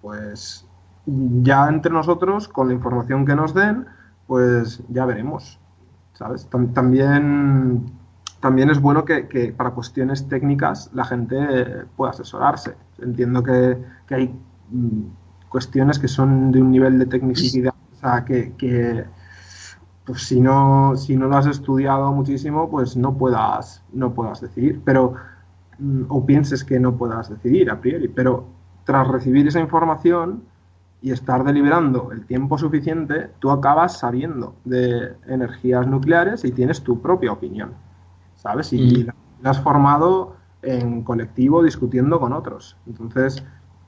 Pues ya entre nosotros, con la información que nos den, pues ya veremos. ¿Sabes? También, también es bueno que, para cuestiones técnicas la gente pueda asesorarse. Entiendo que, hay mm, cuestiones que son de un nivel de tecnicidad o sea, que, que pues si no, si no lo has estudiado muchísimo, pues no puedas, no puedas decidir, pero, mm, o pienses que no puedas decidir a priori, pero tras recibir esa información y estar deliberando el tiempo suficiente, tú acabas sabiendo de energías nucleares y tienes tu propia opinión, ¿sabes? Y mm. la has formado en colectivo discutiendo con otros. Entonces,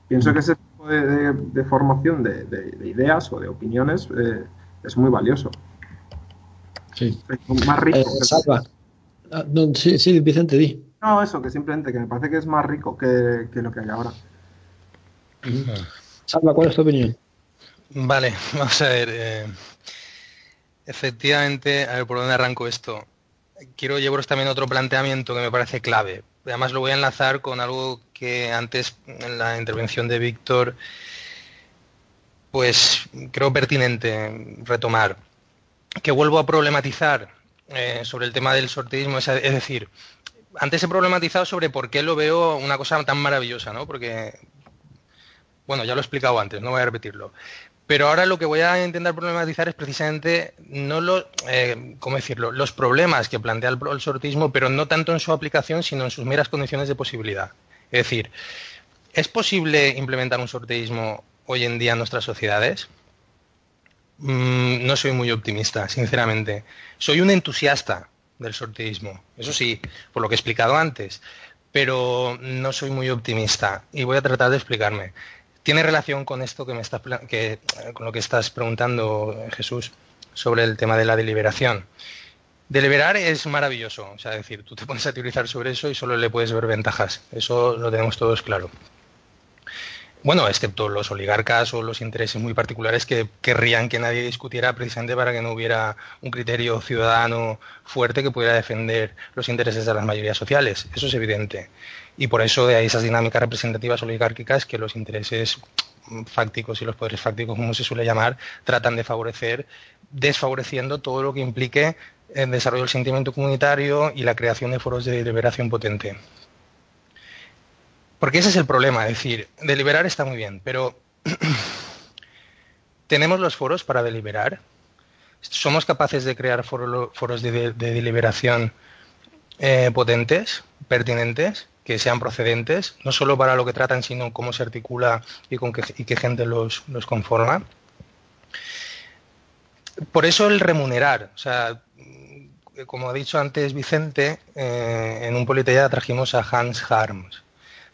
pienso que ese tipo de, formación de, ideas o de opiniones eh, es muy valioso. Sí. Más rico. Eh, salva. Ah, sí, sí, Vicente, di. No, eso, que simplemente que me parece que es más rico que, lo que hay ahora. Salva, ¿cuál es tu opinión? Vale, *laughs* vamos a ver. Eh, efectivamente, a ver por dónde arranco esto. Quiero llevaros también otro planteamiento que me parece clave. Además lo voy a enlazar con algo que antes en la intervención de Víctor, pues creo pertinente retomar que vuelvo a problematizar eh, sobre el tema del sorteísmo, es, decir, antes he problematizado sobre por qué lo veo una cosa tan maravillosa, ¿no? Porque, bueno, ya lo he explicado antes, no voy a repetirlo. Pero ahora lo que voy a intentar problematizar es precisamente no lo, eh, ¿cómo decirlo? los problemas que plantea el, el pero no tanto en su aplicación, sino en sus meras condiciones de posibilidad. Es decir, ¿es posible implementar un sorteísmo hoy en día en nuestras sociedades? Mm, no soy muy optimista, sinceramente. Soy un entusiasta del sorteísmo, eso sí, por lo que he explicado antes, pero no soy muy optimista y voy a tratar de explicarme. Tiene relación con esto que me estás, que, con lo que estás preguntando, Jesús, sobre el tema de la deliberación. Deliberar es maravilloso, o sea, decir, tú te pones a teorizar sobre eso y solo le puedes ver ventajas. Eso lo tenemos todos claro. Bueno, excepto los oligarcas o los intereses muy particulares que querrían que nadie discutiera precisamente para que no hubiera un criterio ciudadano fuerte que pudiera defender los intereses de las mayorías sociales. Eso es evidente. Y por eso de ahí esas dinámicas representativas oligárquicas que los intereses fácticos y los poderes fácticos, como se suele llamar, tratan de favorecer, desfavoreciendo todo lo que implique el desarrollo del sentimiento comunitario y la creación de foros de deliberación potente. Porque ese es el problema, es decir, deliberar está muy bien, pero *clears throat* ¿tenemos los foros para deliberar? ¿Somos capaces de crear foros de, deliberación eh, potentes, pertinentes, que sean procedentes, no solo para lo que tratan, sino cómo se articula y, con qué, gente los, conforma? Por eso el remunerar, o sea, como ha dicho antes Vicente, eh, en un politeya trajimos a Hans Harms.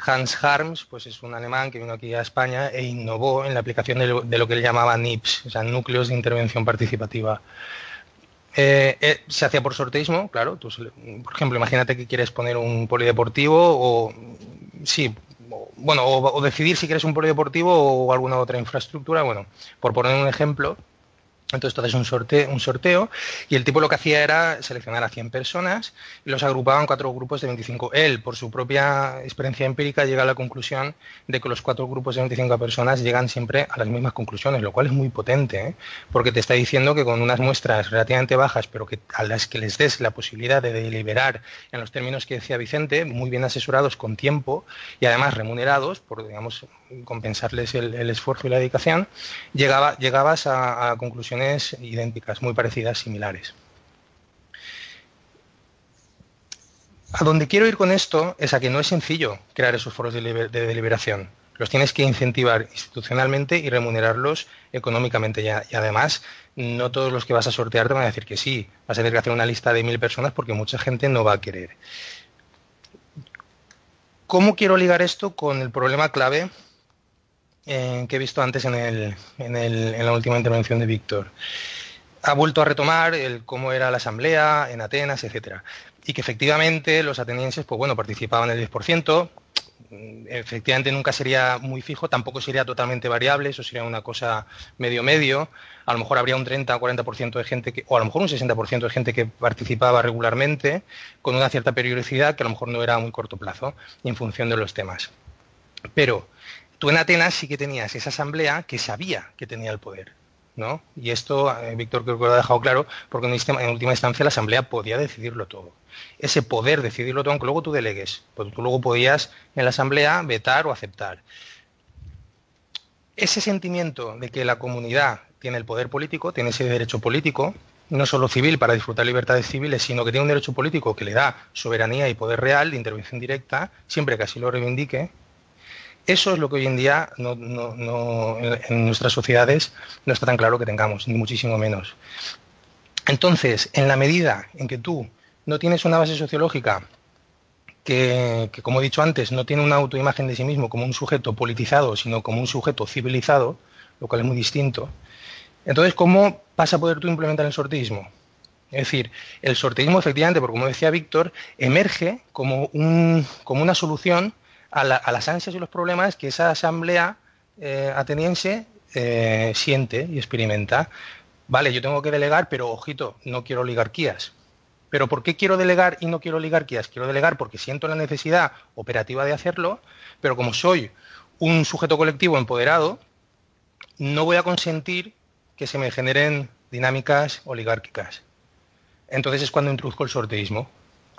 Hans Harms pues es un alemán que vino aquí a España e innovó en la aplicación de lo, que él llamaba NIPS, o sea, núcleos de intervención participativa. Eh, eh, se hacía por sorteismo, claro. por ejemplo, imagínate que quieres poner un polideportivo o sí, bueno, o, decidir si quieres un polideportivo o alguna otra infraestructura. Bueno, por poner un ejemplo, entonces tú haces un sorteo, un sorteo y el tipo lo que hacía era seleccionar a 100 personas y los agrupaba en cuatro grupos de 25. Él, por su propia experiencia empírica, llega a la conclusión de que los cuatro grupos de 25 personas llegan siempre a las mismas conclusiones, lo cual es muy potente, ¿eh? porque te está diciendo que con unas muestras relativamente bajas, pero que a las que les des la posibilidad de deliberar en los términos que decía Vicente, muy bien asesorados con tiempo y además remunerados por, digamos, compensarles el, esfuerzo y la dedicación, llegaba, llegabas a, conclusiones idénticas, muy parecidas, similares. A donde quiero ir con esto es a que no es sencillo crear esos foros de, deliberación. Los tienes que incentivar institucionalmente y remunerarlos económicamente. Ya. Y además, no todos los que vas a sortear te van a decir que sí. Vas a tener que hacer una lista de mil personas porque mucha gente no va a querer. ¿Cómo quiero ligar esto con el problema clave que he visto antes en, la última intervención de Víctor. Ha vuelto a retomar el cómo era la asamblea en Atenas, etcétera. Y que efectivamente los atenienses, pues bueno, participaban el 10%, Mm, efectivamente nunca sería muy fijo, tampoco sería totalmente variable, eso sería una cosa medio-medio. A lo mejor habría un 30 o 40% de gente, que, o a lo mejor un 60% de gente que participaba regularmente con una cierta periodicidad que a lo mejor no era a muy corto plazo en función de los temas. Pero tú en Atenas sí que tenías esa asamblea que sabía que tenía el poder. ¿no? Y esto, eh, Víctor creo que lo ha dejado claro, porque en última instancia la asamblea podía decidirlo todo ese poder decidirlo todo, aunque luego tú delegues, porque tú luego podías en la asamblea vetar o aceptar. Ese sentimiento de que la comunidad tiene el poder político, tiene ese derecho político, no solo civil para disfrutar libertades civiles, sino que tiene un derecho político que le da soberanía y poder real de intervención directa, siempre que así lo reivindique, eso es lo que hoy en día en nuestras sociedades no está tan claro que tengamos, ni muchísimo menos. Entonces, en la medida en que tú no tienes una base sociológica que, como he dicho antes, no tiene una autoimagen de sí mismo como un sujeto politizado, sino como un sujeto civilizado, lo cual es muy distinto. Entonces, ¿cómo vas a poder tú implementar el sorteísmo? Es decir, el sorteísmo, efectivamente, porque como decía Víctor, emerge como una solución a, las ansias y los problemas que esa asamblea eh, ateniense eh, siente y experimenta. Vale, yo tengo que delegar, pero ojito, no quiero oligarquías. Pero ¿por qué quiero delegar y no quiero oligarquías? Quiero delegar porque siento la necesidad operativa de hacerlo, pero como soy un sujeto colectivo empoderado, no voy a consentir que se me generen dinámicas oligárquicas. Entonces es cuando introduzco el sorteísmo.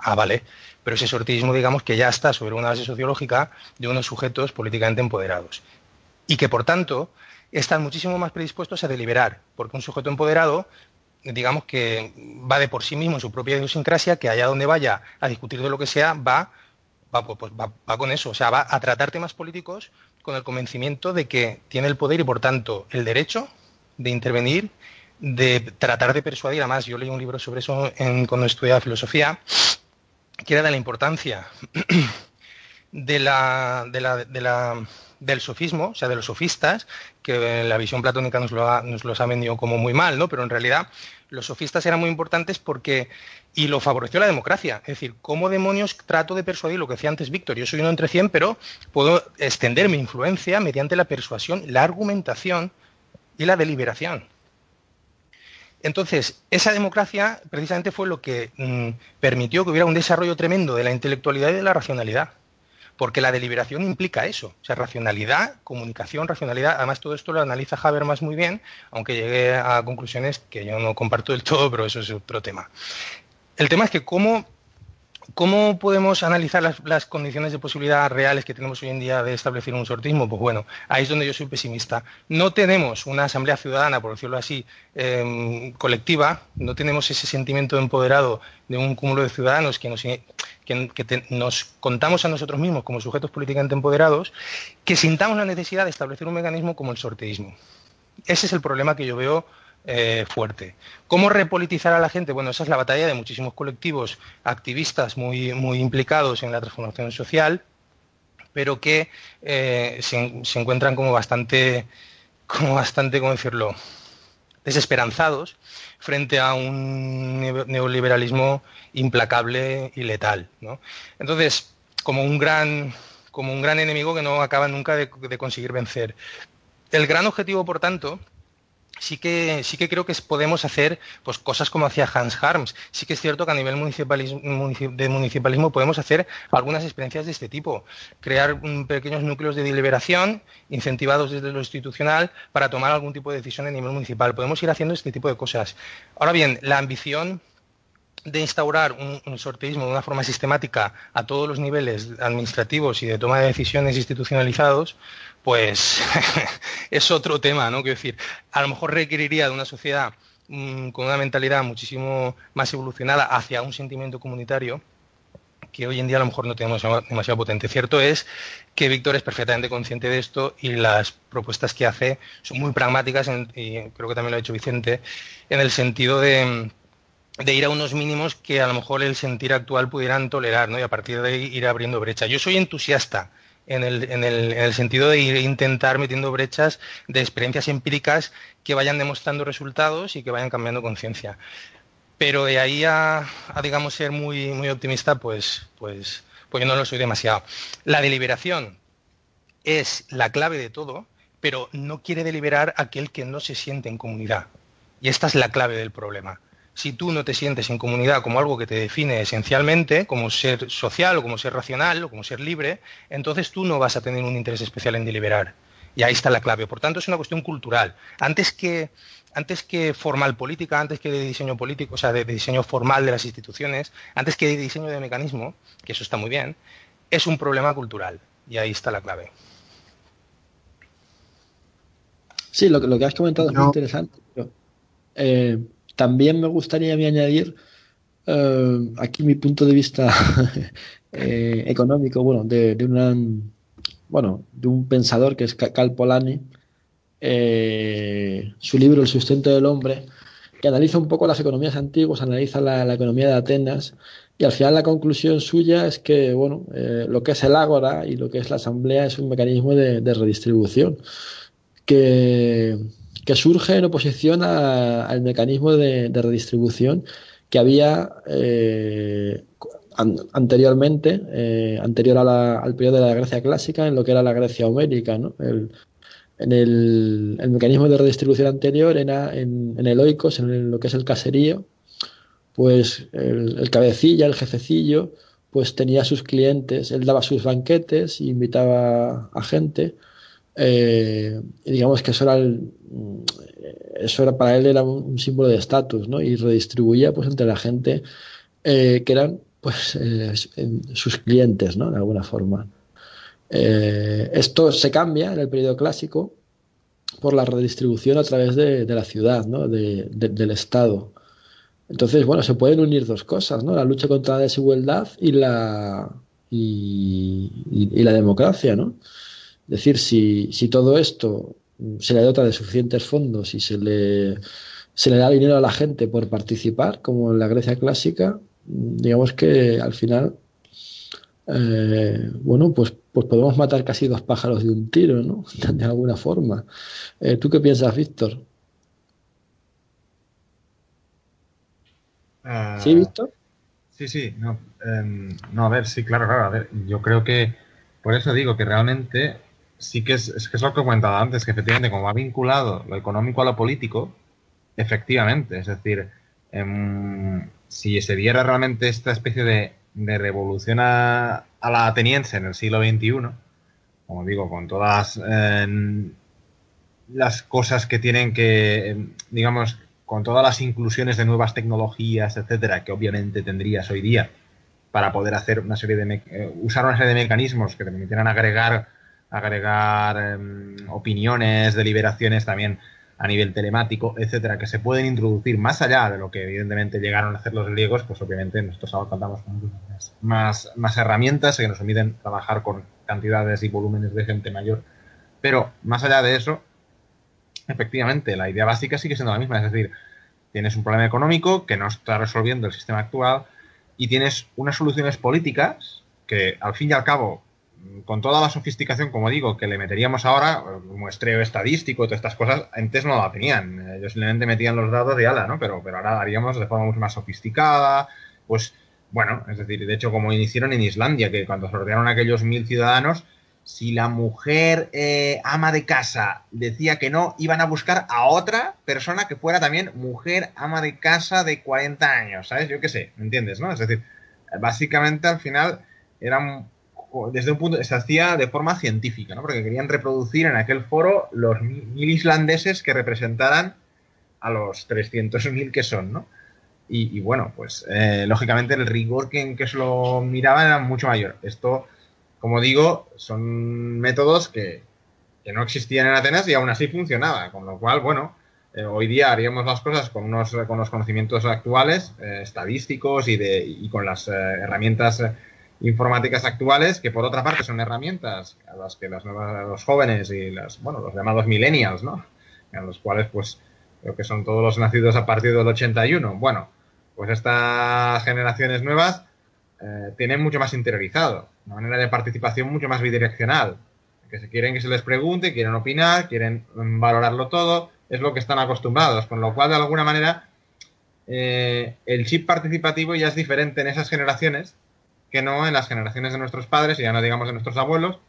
Ah, vale, pero ese sorteísmo digamos que ya está sobre una base sociológica de unos sujetos políticamente empoderados. Y que por tanto están muchísimo más predispuestos a deliberar, porque un sujeto empoderado digamos que va de por sí mismo en su propia idiosincrasia, que allá donde vaya a discutir de lo que sea, va, va, pues, pues va, con eso, o sea, va a tratar temas políticos con el convencimiento de que tiene el poder y por tanto el derecho de intervenir, de tratar de persuadir. Además, yo leí un libro sobre eso cuando estudiaba filosofía, que era de la importancia *clears throat* de la, de la, de la del sofismo, o sea, de los sofistas, que la visión platónica nos, lo nos los ha vendido como muy mal, ¿no? Pero en realidad los sofistas eran muy importantes porque y lo favoreció la democracia. Es decir, ¿cómo demonios trato de persuadir lo que decía antes Víctor? Yo soy uno entre cien, pero puedo extender mi influencia mediante la persuasión, la argumentación y la deliberación. Entonces, esa democracia precisamente fue lo que mm, permitió que hubiera un desarrollo tremendo de la intelectualidad y de la racionalidad porque la deliberación implica eso, o sea, racionalidad, comunicación, racionalidad. Además, todo esto lo analiza Habermas muy bien, aunque llegue a conclusiones que yo no comparto del todo, pero eso es otro tema. El tema es que cómo ¿Cómo podemos analizar las, condiciones de posibilidad reales que tenemos hoy en día de establecer un sortismo? Pues bueno, ahí es donde yo soy pesimista. No tenemos una asamblea ciudadana, por decirlo así, em, colectiva, no tenemos ese sentimiento empoderado de un cúmulo de ciudadanos que nos, que, nos contamos a nosotros mismos como sujetos políticamente empoderados, que sintamos la necesidad de establecer un mecanismo como el sorteísmo. Ese es el problema que yo veo eh, fuerte. ¿Cómo repolitizar a la gente? Bueno, esa es la batalla de muchísimos colectivos activistas muy, muy implicados en la transformación social, pero que eh, se, encuentran como bastante, como bastante, ¿cómo decirlo?, desesperanzados frente a un neoliberalismo implacable y letal. Entonces, como un gran como un gran enemigo que no acaba nunca de conseguir vencer. El gran objetivo, por tanto, sí que, sí que creo que podemos hacer pues, cosas como hacía Hans Harms. Sí que es cierto que a nivel de municipalismo podemos hacer algunas experiencias de este tipo. Crear pequeños núcleos de deliberación incentivados desde lo institucional para tomar algún tipo de decisión a nivel municipal. Podemos ir haciendo este tipo de cosas. Ahora bien, la ambición de instaurar un, sorteísmo de una forma sistemática a todos los niveles administrativos y de toma de decisiones institucionalizados, pues *laughs* es otro tema, ¿no? Quiero decir, a lo mejor requeriría de una sociedad mm, con una mentalidad muchísimo más evolucionada hacia un sentimiento comunitario que hoy en día a lo mejor no tenemos demasiado potente. Cierto es que Víctor es perfectamente consciente de esto y las propuestas que hace son muy pragmáticas y creo que también lo ha hecho Vicente en el sentido de de ir a unos mínimos que a lo mejor el sentir actual pudieran tolerar, ¿no? Y a partir de ahí ir abriendo brecha. Yo soy entusiasta en el, en el, en el sentido de ir, intentar metiendo brechas de experiencias empíricas que vayan demostrando resultados y que vayan cambiando conciencia. Pero de ahí a, digamos, ser muy, muy optimista, pues, pues, pues yo no lo soy demasiado. La deliberación es la clave de todo, pero no quiere deliberar aquel que no se siente en comunidad. Y esta es la clave del problema. Si tú no te sientes en comunidad como algo que te define esencialmente, como ser social o como ser racional o como ser libre, entonces tú no vas a tener un interés especial en deliberar. Y ahí está la clave. Por tanto, es una cuestión cultural. Antes que, antes que formal política, antes que de diseño político, o sea, de, diseño formal de las instituciones, antes que de diseño de mecanismo, que eso está muy bien, es un problema cultural. Y ahí está la clave. Sí, lo, lo que has comentado es muy interesante. Eh, también me gustaría añadir eh, aquí mi punto de vista *laughs* eh, económico, bueno, de, de bueno, de un pensador que es Cal Polanyi, eh, su libro El sustento del hombre, que analiza un poco las economías antiguas, analiza la, economía de Atenas, y al final la conclusión suya es que, bueno, eh, lo que es el ágora y lo que es la asamblea es un mecanismo de, redistribución que, surge en oposición al mecanismo de, redistribución que había eh, anteriormente, eh, anterior al periodo de la Grecia clásica, en lo que era la Grecia homérica. ¿no? El, en el, mecanismo de redistribución anterior era en, el oikos, en lo que es el caserío, pues el, cabecilla, el jefecillo, pues tenía sus clientes, él daba sus banquetes, invitaba a gente, eh, digamos que eso era, eso era para él era un, símbolo de estatus, ¿no? Y redistribuía pues entre la gente eh, que eran pues eh, sus clientes, ¿no? De alguna forma. Esto se cambia en el periodo clásico por la redistribución a través de, la ciudad, ¿no? del Estado. Entonces, bueno, se pueden unir dos cosas, ¿no? La lucha contra la desigualdad y la, y, la democracia, ¿no? Es decir, si, si, todo esto se le dota de suficientes fondos y se le, se le da dinero a la gente por participar, como en la Grecia clásica, digamos que al final, eh, bueno, pues, pues podemos matar casi dos pájaros de un tiro, ¿no? *laughs* De alguna forma. Eh, ¿Tú qué piensas, Víctor? ¿Sí, Víctor? Sí, sí, no, em, no, a ver, sí, claro, claro, a ver, yo creo que, por eso digo que realmente sí que es, es que es lo que he comentado antes, que efectivamente como va vinculado lo económico a lo político, efectivamente, es decir, em, si se diera realmente esta especie de, revolución a, la ateniense en el siglo XXI, como digo, con todas eh, las cosas que tienen que, digamos, con todas las inclusiones de nuevas tecnologías, etcétera, que obviamente tendrías hoy día para poder hacer una serie de eh, usar una serie de mecanismos que te permitieran agregar agregar em, opiniones, deliberaciones también a nivel telemático, etcétera, que se pueden introducir más allá de lo que evidentemente llegaron a hacer los griegos, pues obviamente nosotros ahora contamos con más, más herramientas que nos permiten trabajar con cantidades y volúmenes de gente mayor. Pero más allá de eso, efectivamente, la idea básica sigue siendo la misma, es decir, tienes un problema económico que no está resolviendo el sistema actual y tienes unas soluciones políticas que al fin y al cabo con toda la sofisticación, como digo, que le meteríamos ahora, muestreo estadístico, todas estas cosas, antes no la tenían. Ellos simplemente metían los datos de ala, ¿no? Pero, pero ahora haríamos de forma mucho más sofisticada, pues, bueno, es decir, de hecho, como iniciaron en Islandia, que cuando sortearon aquellos mil ciudadanos, si la mujer eh, ama de casa decía que no, iban a buscar a otra persona que fuera también mujer ama de casa de 40 años, ¿sabes? Yo qué sé, ¿me entiendes, no? Es decir, básicamente al final eran desde un punto, se hacía de forma científica, ¿no? Porque querían reproducir en aquel foro los mil islandeses que representaran a los 300.000 que son, ¿no? Y, bueno, pues eh, lógicamente el rigor que, en que se lo miraban era mucho mayor. Esto, como digo, son métodos que, no existían en Atenas y aún así funcionaba, con lo cual, bueno, eh, hoy día haríamos las cosas con unos con los conocimientos actuales, eh, estadísticos y, de, y con las herramientas informáticas actuales, que por otra parte son herramientas a las que las nuevas, los jóvenes y las, bueno, los llamados millennials, ¿no? En los cuales, pues, creo que son todos los nacidos a partir del 81. Bueno, pues estas generaciones nuevas eh, tienen mucho más interiorizado, una manera de participación mucho más bidireccional, que se quieren que se les pregunte, quieren opinar, quieren valorarlo todo, es lo que están acostumbrados, con lo cual, de alguna manera, eh, el chip participativo ya es diferente en esas generaciones que no en las generaciones de nuestros padres, y ya no digamos de nuestros abuelos,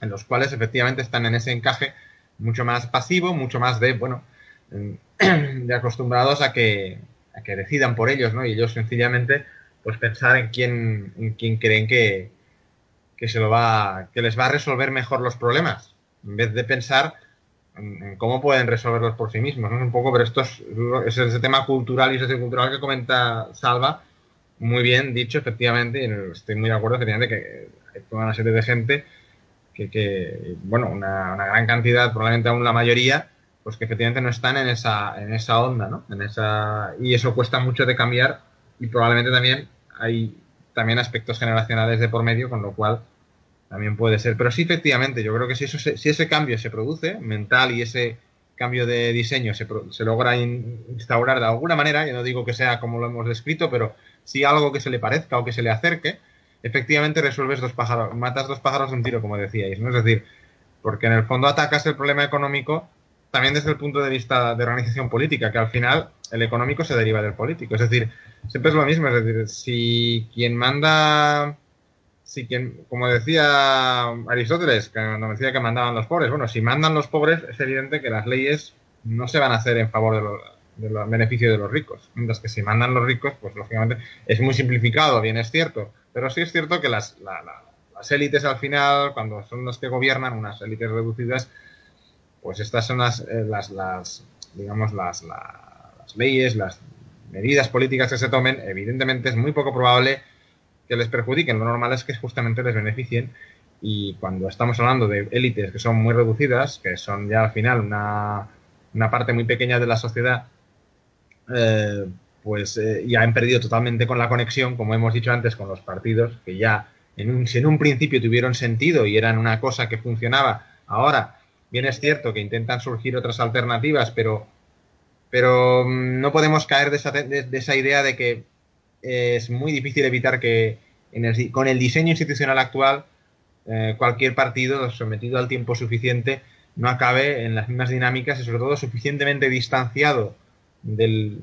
en los cuales efectivamente están en ese encaje mucho más pasivo, mucho más de, bueno, *clears throat* de acostumbrados a que, a que decidan por ellos, ¿no? Y ellos sencillamente, pues pensar en quién, en quién creen que, que se lo va, que les va a resolver mejor los problemas, en vez de pensar en, cómo pueden resolverlos por sí mismos, ¿no? Un poco, pero esto es, es ese tema cultural y sociocultural que comenta Salva, muy bien dicho, efectivamente, y estoy muy de acuerdo, efectivamente, que hay toda una serie de gente que, bueno, una, gran cantidad, probablemente aún la mayoría, pues que efectivamente no están en esa, en esa onda, ¿no? En esa, y eso cuesta mucho de cambiar y probablemente también hay también aspectos generacionales de por medio, con lo cual también puede ser. Pero sí, efectivamente, yo creo que si, eso si ese cambio se produce, mental, y ese cambio de diseño se, se logra instaurar de alguna manera, yo no digo que sea como lo hemos descrito, pero si algo que se le parezca o que se le acerque, efectivamente resuelves dos pájaros, matas dos pájaros de un tiro, como decíais, ¿no? Es decir, porque en el fondo atacas el problema económico también desde el punto de vista de organización política, que al final el económico se deriva del político. Es decir, siempre es lo mismo, es decir, si quien manda, si quien, como decía Aristóteles, que nos decía que mandaban los pobres, bueno, si mandan los pobres, es evidente que las leyes no se van a hacer en favor de los, de beneficio de los ricos. Mientras que si mandan los ricos, pues lógicamente es muy simplificado, bien es cierto, pero sí es cierto que las, las élites al final, cuando son los que gobiernan, unas élites reducidas, pues estas son las, eh, las, las digamos, las, las leyes, las medidas políticas que se tomen, evidentemente es muy poco probable que les perjudiquen. Lo normal es que justamente les beneficien. Y cuando estamos hablando de élites que son muy reducidas, que son ya al final una parte muy pequeña de la sociedad, eh, pues eh, ya han perdido totalmente con la conexión, como hemos dicho antes, con los partidos, que ya en un, si en un principio tuvieron sentido y eran una cosa que funcionaba, ahora bien es cierto que intentan surgir otras alternativas, pero, pero mm, no podemos caer de esa, de, esa idea de que es muy difícil evitar que con el diseño institucional actual eh, cualquier partido sometido al tiempo suficiente no acabe en las mismas dinámicas y sobre todo suficientemente distanciado de,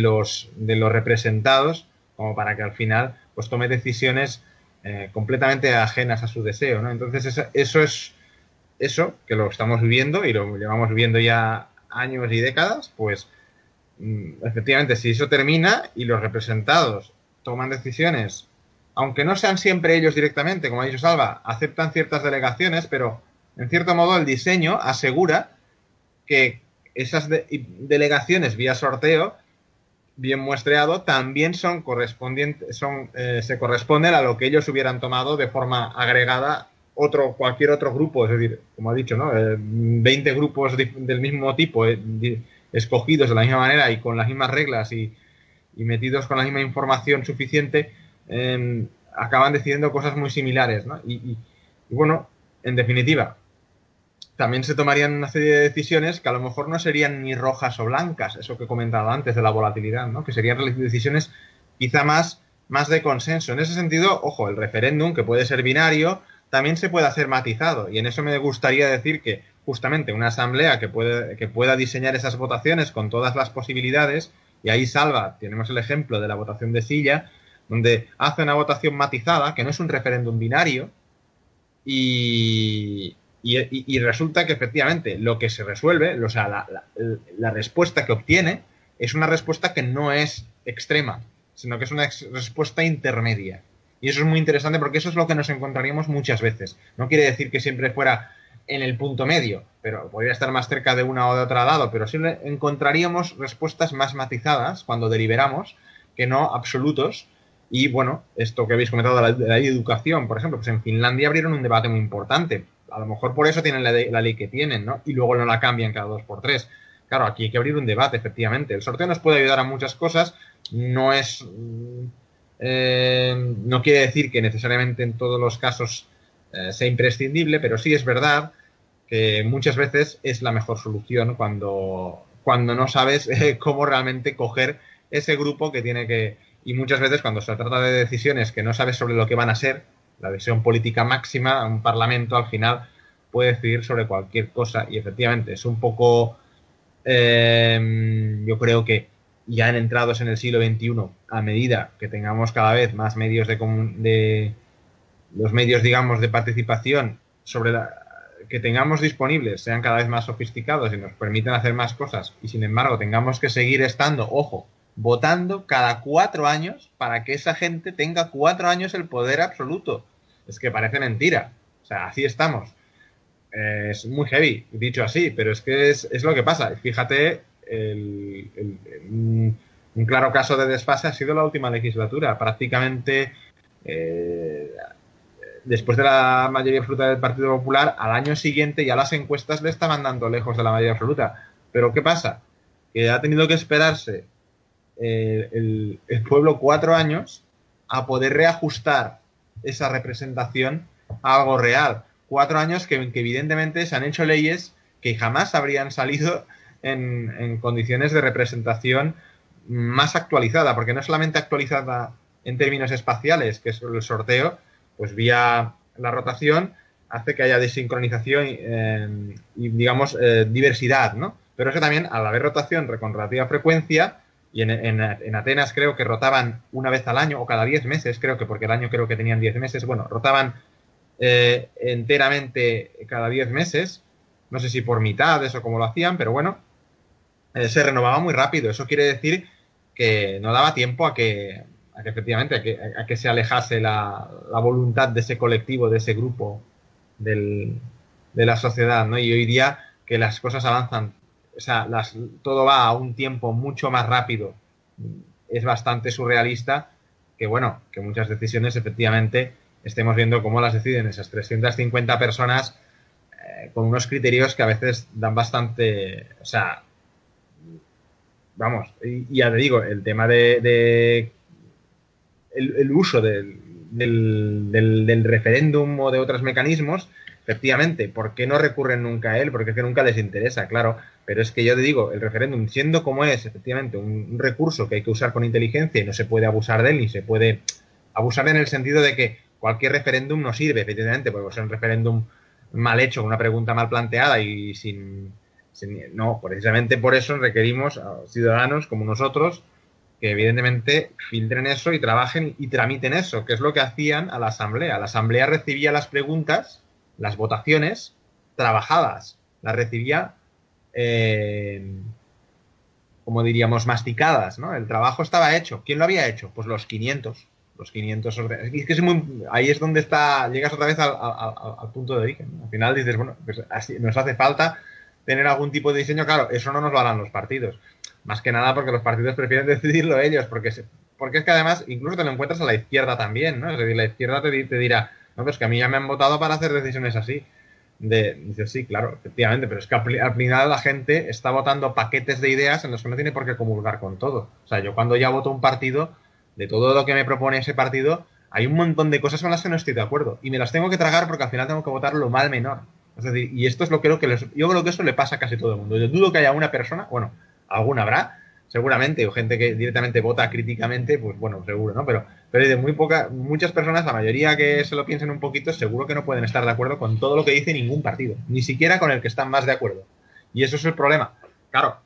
los, de los representados como para que al final pues tome decisiones eh, completamente ajenas a su deseo. ¿no? Entonces eso, eso, es eso, que lo estamos viviendo y lo llevamos viviendo ya años y décadas, pues mm, efectivamente si eso termina y los representados toman decisiones, aunque no sean siempre ellos directamente, como ha dicho Salva, aceptan ciertas delegaciones, pero en cierto modo el diseño asegura que esas delegaciones vía sorteo, bien muestreado, también son correspondientes, son, eh, se corresponden a lo que ellos hubieran tomado de forma agregada otro, cualquier otro grupo, es decir, como ha dicho, ¿no? 20 eh, grupos del mismo tipo, eh, escogidos de la misma manera y con las mismas reglas y, metidos con la misma información suficiente, em, acaban decidiendo cosas muy similares, ¿no? y bueno, en definitiva, también se tomarían una serie de decisiones que a lo mejor no serían ni rojas o blancas, eso que he comentado antes de la volatilidad, ¿no? que serían decisiones quizá más, más de consenso. En ese sentido, ojo, el referéndum, que puede ser binario, también se puede hacer matizado. Y en eso me gustaría decir que justamente una asamblea que, puede, que pueda diseñar esas votaciones con todas las posibilidades, y ahí salva, tenemos el ejemplo de la votación de silla, donde hace una votación matizada, que no es un referéndum binario, y, y, resulta que efectivamente lo que se resuelve, o sea, la, respuesta que obtiene es una respuesta que no es extrema, sino que es una respuesta intermedia. Y eso es muy interesante porque eso es lo que nos encontraríamos muchas veces. No quiere decir que siempre fuera en el punto medio, pero podría estar más cerca de una o de otra lado, pero siempre encontraríamos respuestas más matizadas cuando deliberamos que no absolutos. Y bueno, esto que habéis comentado de la, educación, por ejemplo, pues en Finlandia abrieron un debate muy importante a lo mejor por eso tienen la, ley que tienen, ¿no? Y luego no la cambian cada dos por tres. Claro, aquí hay que abrir un debate, efectivamente. El sorteo nos puede ayudar a muchas cosas. No es. Mm, eh, no quiere decir que necesariamente en todos los casos eh, sea imprescindible, pero sí es verdad que muchas veces es la mejor solución cuando, cuando no sabes *laughs* eh, cómo realmente coger ese grupo que tiene que. Y muchas veces cuando se trata de decisiones que no sabes sobre lo que van a ser, la visión política máxima, un parlamento al final puede decidir sobre cualquier cosa. Y efectivamente es un poco, em, yo creo que ya en entrados en el siglo XXI, a medida que tengamos cada vez más medios de, de los medios, digamos, de participación sobre la, que tengamos disponibles sean cada vez más sofisticados y nos permiten hacer más cosas y sin embargo tengamos que seguir estando, ojo, votando cada cuatro años para que esa gente tenga cuatro años el poder absoluto. Es que parece mentira. O sea, así estamos. Eh, es muy heavy, dicho así, pero es que es, es lo que pasa. Fíjate, el, un claro caso de desfase ha sido la última legislatura. Prácticamente eh, después de la mayoría absoluta del Partido Popular, al año siguiente ya las encuestas le estaban dando lejos de la mayoría absoluta. Pero ¿qué pasa? Que ha tenido que esperarse eh, el, pueblo cuatro años a poder reajustar esa representación a algo real. Cuatro años que, evidentemente se han hecho leyes que jamás habrían salido en, condiciones de representación más actualizada, porque no solamente actualizada en términos espaciales, que es el sorteo, pues vía la rotación hace que haya desincronización eh, y, digamos, eh, diversidad, ¿no? Pero es que también, al haber rotación con relativa frecuencia, y en, Atenas creo que rotaban una vez al año o cada 10 meses, creo que porque el año creo que tenían 10 meses, bueno, rotaban eh, enteramente cada 10 meses, no sé si por mitad eso como lo hacían, pero bueno, se renovaba muy rápido. Eso quiere decir que no daba tiempo a que, a que efectivamente, a que, se alejase la, voluntad de ese colectivo, de ese grupo del, de la sociedad, ¿no? Y hoy día que las cosas avanzan, o sea, las, todo va a un tiempo mucho más rápido, es bastante surrealista que, bueno, que muchas decisiones efectivamente estemos viendo cómo las deciden esas 350 personas eh, con unos criterios que a veces dan bastante, o sea, vamos, y, ya te digo, el tema de el, uso del, del, referéndum o de otros mecanismos, efectivamente, ¿por qué no recurren nunca a él? Porque es que nunca les interesa, claro. Pero es que yo te digo, el referéndum, siendo como es, efectivamente, un, recurso que hay que usar con inteligencia y no se puede abusar de él, ni se puede abusar en el sentido de que cualquier referéndum no sirve, efectivamente, porque es un referéndum mal hecho, una pregunta mal planteada y sin, sin, No, precisamente por eso requerimos a ciudadanos como nosotros que evidentemente filtren eso y trabajen y tramiten eso, que es lo que hacían a la asamblea. La asamblea recibía las preguntas, las votaciones, trabajadas, las recibía, eh, como diríamos, masticadas, ¿no? El trabajo estaba hecho. ¿Quién lo había hecho? Pues los 500. Los 500 es que es muy, ahí es donde está, llegas otra vez al, punto de origen. Al final dices, bueno, pues así, nos hace falta tener algún tipo de diseño. Claro, eso no nos lo harán los partidos. Más que nada porque los partidos prefieren *laughs* decidirlo ellos, porque, porque es que además incluso te lo encuentras a la izquierda también, ¿no? Es decir, la izquierda te, dirá, no, pues que a mí ya me han votado para hacer decisiones así. De, dices, sí, claro, efectivamente, pero es que al final la gente está votando paquetes de ideas en los que no tiene por qué comulgar con todo. O sea, yo cuando ya voto un partido, de todo lo que me propone ese partido, hay un montón de cosas con las que no estoy de acuerdo. Y me las tengo que tragar porque al final tengo que votar lo mal menor. Es decir, y esto es lo que creo que les, yo creo que eso le pasa a casi todo el mundo. Yo dudo que haya una persona, bueno, alguna habrá, seguramente, o gente que directamente vota críticamente, pues bueno, seguro, ¿no? Pero, pero de muy pocas, muchas personas, la mayoría que se lo piensen un poquito, seguro que no pueden estar de acuerdo con todo lo que dice ningún partido, ni siquiera con el que están más de acuerdo. Y eso es el problema. Claro,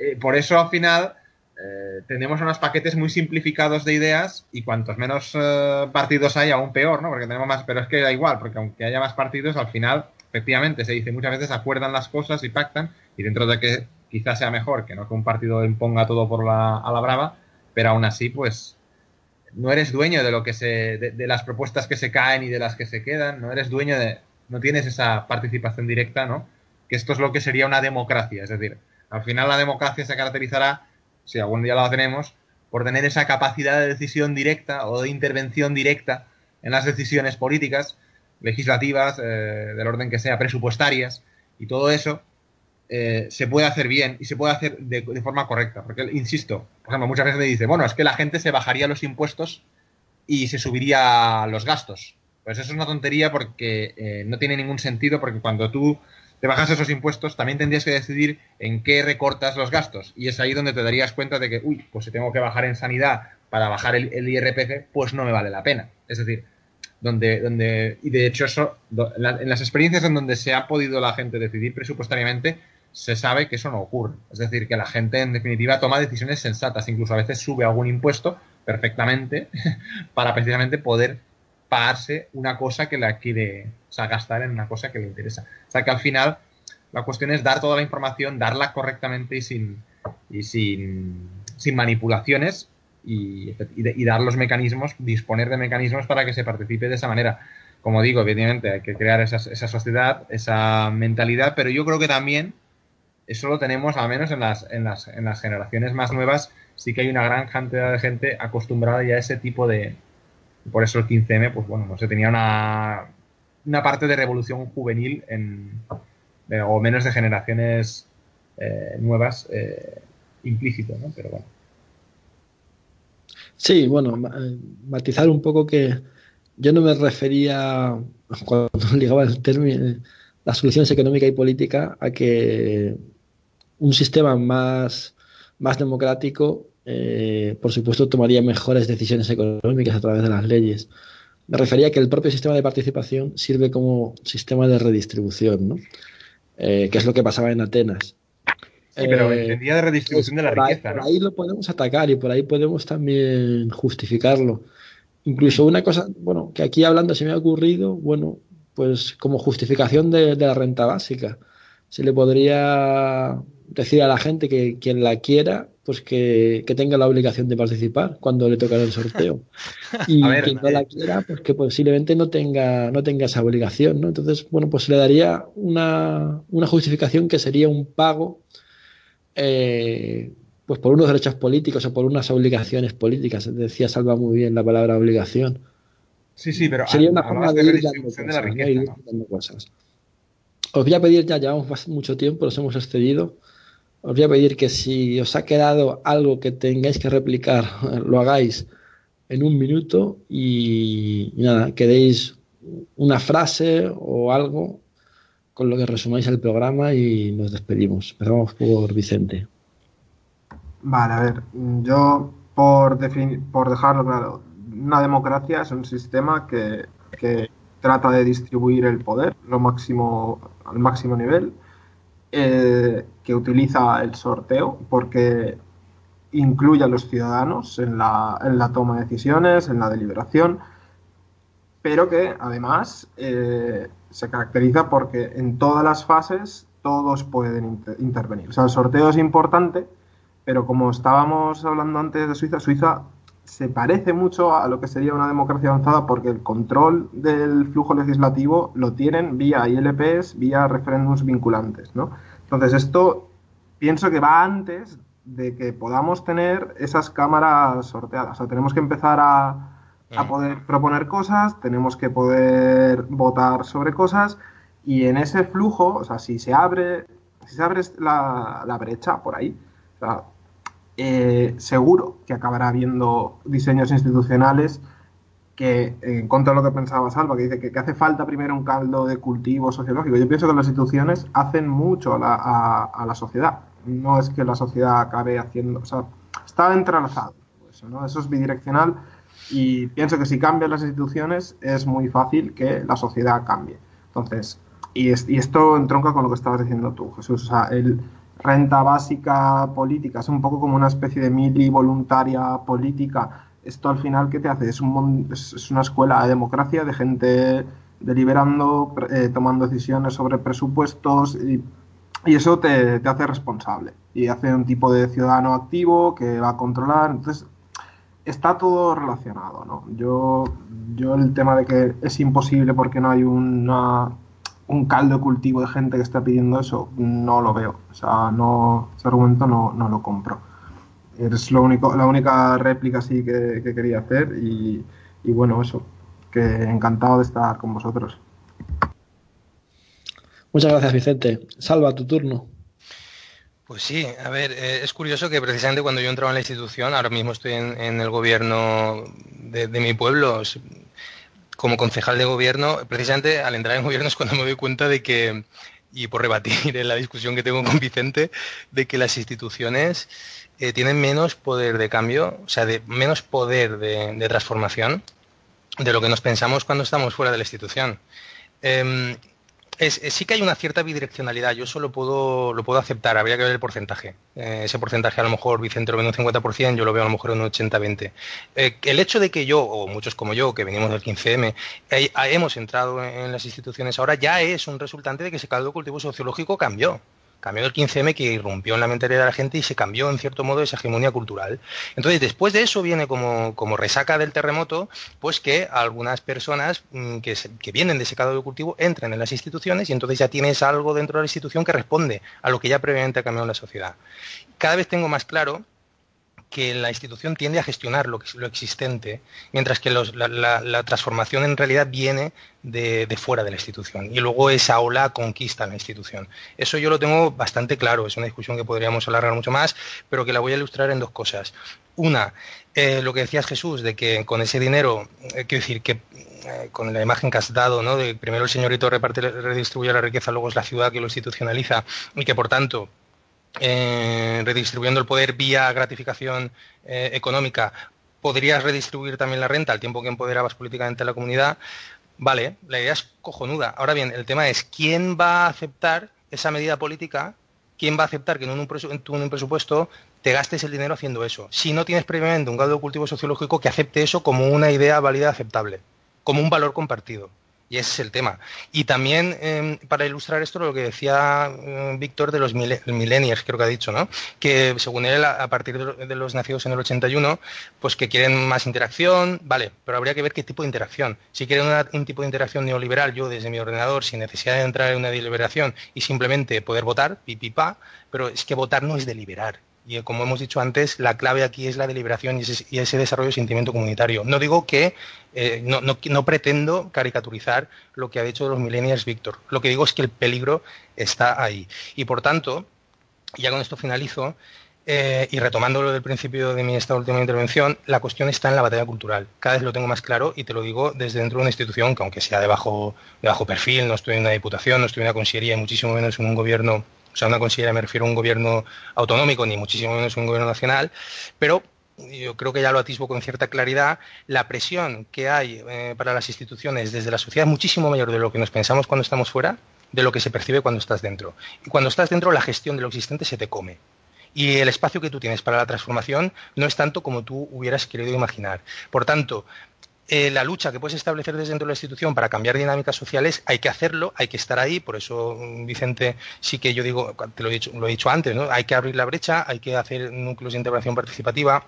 eh, por eso al final eh, tenemos unos paquetes muy simplificados de ideas y cuantos menos eh, partidos hay, aún peor, ¿no? Porque tenemos más, pero es que da igual, porque aunque haya más partidos, al final, efectivamente, se dice muchas veces acuerdan las cosas y pactan, y dentro de que quizás sea mejor que no que un partido imponga todo por la, a la brava, pero aún así, pues no eres dueño de lo que se, de, las propuestas que se caen y de las que se quedan, no eres dueño de, no tienes esa participación directa, ¿no? Que esto es lo que sería una democracia, es decir, al final la democracia se caracterizará, si algún día la tenemos, por tener esa capacidad de decisión directa o de intervención directa en las decisiones políticas, legislativas, eh, del orden que sea, presupuestarias, y todo eso eh, se puede hacer bien y se puede hacer de, forma correcta. Porque, insisto, por ejemplo, muchas veces me dice, bueno, es que la gente se bajaría los impuestos y se subiría los gastos. Pues eso es una tontería porque eh, no tiene ningún sentido porque cuando tú te bajas esos impuestos también tendrías que decidir en qué recortas los gastos. Y es ahí donde te darías cuenta de que, uy, pues si tengo que bajar en sanidad para bajar el, IRPF, pues no me vale la pena. Es decir, donde, donde y de hecho eso, en las experiencias en donde se ha podido la gente decidir presupuestariamente, se sabe que eso no ocurre. Es decir, que la gente en definitiva toma decisiones sensatas, incluso a veces sube algún impuesto perfectamente *laughs* para precisamente poder pagarse una cosa que la quiere, o sea, gastar en una cosa que le interesa. O sea, que al final la cuestión es dar toda la información, darla correctamente y sin, y sin, sin manipulaciones y, y, dar los mecanismos, disponer de mecanismos para que se participe de esa manera. Como digo, evidentemente hay que crear esa, esa sociedad, esa mentalidad, pero yo creo que también eso lo tenemos, al menos en las, en las, en las generaciones más nuevas, sí que hay una gran cantidad de gente acostumbrada ya a ese tipo de... Por eso el 15M, pues bueno, no sé, tenía una, una parte de revolución juvenil en, o menos de generaciones eh, nuevas eh, implícito, ¿no? Pero bueno. Sí, bueno, eh, matizar un poco que yo no me refería, cuando *laughs* ligaba el término, las soluciones económica y política, a que un sistema más, más democrático, eh, por supuesto, tomaría mejores decisiones económicas a través de las leyes. Me refería a que el propio sistema de participación sirve como sistema de redistribución, ¿no? Eh, que es lo que pasaba en Atenas. Sí, pero eh, entendía de redistribución de la riqueza. Por ahí lo podemos atacar y por ahí podemos también justificarlo. Incluso una cosa, bueno, que aquí hablando se me ha ocurrido, bueno, pues como justificación de la renta básica. Se le podría decir a la gente que quien la quiera, pues que, tenga la obligación de participar cuando le toca el sorteo. *laughs* Y quien no la eh, quiera, pues que posiblemente no tenga, no tenga esa obligación, ¿no? Entonces, bueno, pues le daría una, una justificación que sería un pago eh, pues por unos derechos políticos o por unas obligaciones políticas. Decía Salva muy bien la palabra obligación. Sí, sí, pero sería una forma de, ir dando cosas, Os voy a pedir, ya llevamos mucho tiempo, los hemos excedido os voy a pedir que si os ha quedado algo que tengáis que replicar, lo hagáis en un minuto y, nada, que deis una frase o algo con lo que resumáis el programa y nos despedimos. Empezamos por Vicente. Vale, a ver, yo por, por dejarlo claro, una democracia es un sistema que, que trata de distribuir el poder lo máximo, al máximo nivel eh, que utiliza el sorteo porque incluye a los ciudadanos en la, en la, toma de decisiones, en la deliberación, pero que además eh, se caracteriza porque en todas las fases todos pueden intervenir. O sea, el sorteo es importante, pero como estábamos hablando antes de Suiza, Suiza se parece mucho a lo que sería una democracia avanzada porque el control del flujo legislativo lo tienen vía ILPs, vía referéndums vinculantes, ¿no? Entonces esto pienso que va antes de que podamos tener esas cámaras sorteadas. O sea, tenemos que empezar a, mm. poder proponer cosas, tenemos que poder votar sobre cosas y en ese flujo, o sea, si se abre, si se abre la, la brecha por ahí, o sea, eh, seguro que acabará habiendo diseños institucionales que, en contra de lo que pensaba Salva, que dice que, hace falta primero un caldo de cultivo sociológico. Yo pienso que las instituciones hacen mucho a la, sociedad. No es que la sociedad acabe haciendo, o sea, está entrelazado. Eso, ¿no? eso es bidireccional y pienso que si cambian las instituciones es muy fácil que la sociedad cambie. Entonces, y, y esto entronca con lo que estabas diciendo tú, Jesús. O sea, el, renta básica política, es un poco como una especie de mili voluntaria política. Esto al final, ¿qué te hace? Es, un, es una escuela de democracia, de gente deliberando, eh, tomando decisiones sobre presupuestos y, eso te, te, hace responsable y hace un tipo de ciudadano activo que va a controlar. Entonces, está todo relacionado, ¿no? Yo, yo el tema de que es imposible porque no hay una un caldo cultivo de gente que está pidiendo eso, no lo veo. O sea, no, ese argumento no, no lo compro. Es lo único, la única réplica sí que, quería hacer y, bueno, eso, que encantado de estar con vosotros. Muchas gracias, Vicente. Salva, tu turno. Pues sí, a ver, eh, es curioso que precisamente cuando yo entraba en la institución, ahora mismo estoy en, el gobierno de, de, mi pueblo, como concejal de gobierno, precisamente al entrar en gobierno es cuando me doy cuenta de que, y por rebatir en la discusión que tengo con Vicente, de que las instituciones eh, tienen menos poder de cambio, o sea, de menos poder de, transformación de lo que nos pensamos cuando estamos fuera de la institución. Em, sí que hay una cierta bidireccionalidad, yo eso lo puedo, lo puedo aceptar, habría que ver el porcentaje. Eh, ese porcentaje a lo mejor Vicente lo ve en un 50%, yo lo veo a lo mejor en un 80-20. Eh, el hecho de que yo, o muchos como yo, que venimos del 15M, hemos entrado en las instituciones ahora, ya es un resultante de que ese caldo cultivo sociológico cambió cambió el 15M que irrumpió en la mentalidad de la gente y se cambió en cierto modo esa hegemonía cultural. Entonces, después de eso viene como, como resaca del terremoto, pues que algunas personas mm, que, vienen de ese caldo de cultivo entran en las instituciones y entonces ya tienes algo dentro de la institución que responde a lo que ya previamente ha cambiado en la sociedad. Cada vez tengo más claro que la institución tiende a gestionar lo, lo existente, mientras que la, transformación en realidad viene de, fuera de la institución y luego esa ola conquista la institución. Eso yo lo tengo bastante claro, es una discusión que podríamos alargar mucho más, pero que la voy a ilustrar en dos cosas. Una, eh, lo que decías Jesús, de que con ese dinero, eh, quiero decir que eh, con la imagen que has dado, ¿no? de primero el señorito reparte, redistribuye la riqueza, luego es la ciudad que lo institucionaliza y que por tanto eh, redistribuyendo el poder vía gratificación eh, económica, podrías redistribuir también la renta al tiempo que empoderabas políticamente a la comunidad. Vale, la idea es cojonuda. Ahora bien, el tema es quién va a aceptar esa medida política, quién va a aceptar que en un, presupuesto te gastes el dinero haciendo eso. Si no tienes previamente un grado de cultivo sociológico que acepte eso como una idea válida aceptable, como un valor compartido. Y ese es el tema. Y también, em, para ilustrar esto, lo que decía em, Víctor de los millennials, creo que ha dicho, ¿no? Que según él, a, partir de, los nacidos en el 81, pues que quieren más interacción, vale, pero habría que ver qué tipo de interacción. Si quieren un tipo de interacción neoliberal, yo desde mi ordenador, sin necesidad de entrar en una deliberación y simplemente poder votar, pipipa, pero es que votar no es deliberar, y como hemos dicho antes, la clave aquí es la deliberación y ese, desarrollo de sentimiento comunitario. No digo que, eh, no, pretendo caricaturizar lo que ha dicho los millennials Víctor. Lo que digo es que el peligro está ahí. Y por tanto, ya con esto finalizo, eh, y retomando lo del principio de mi esta última intervención, la cuestión está en la batalla cultural. Cada vez lo tengo más claro y te lo digo desde dentro de una institución que aunque sea de bajo, de bajo perfil, no estoy en una diputación, no estoy en una consellería y muchísimo menos en un gobierno o sea, una considera, me refiero a un gobierno autonómico, ni muchísimo menos un gobierno nacional, pero yo creo que ya lo atisbo con cierta claridad, la presión que hay eh, para las instituciones desde la sociedad es muchísimo mayor de lo que nos pensamos cuando estamos fuera, de lo que se percibe cuando estás dentro. Y cuando estás dentro, la gestión de lo existente se te come. Y el espacio que tú tienes para la transformación no es tanto como tú hubieras querido imaginar. Por tanto, eh, la lucha que puedes establecer desde dentro de la institución para cambiar dinámicas sociales, hay que hacerlo, hay que estar ahí, por eso mm, Vicente sí que yo digo, te lo he dicho, antes, hay que abrir la brecha, hay que hacer núcleos de integración participativa,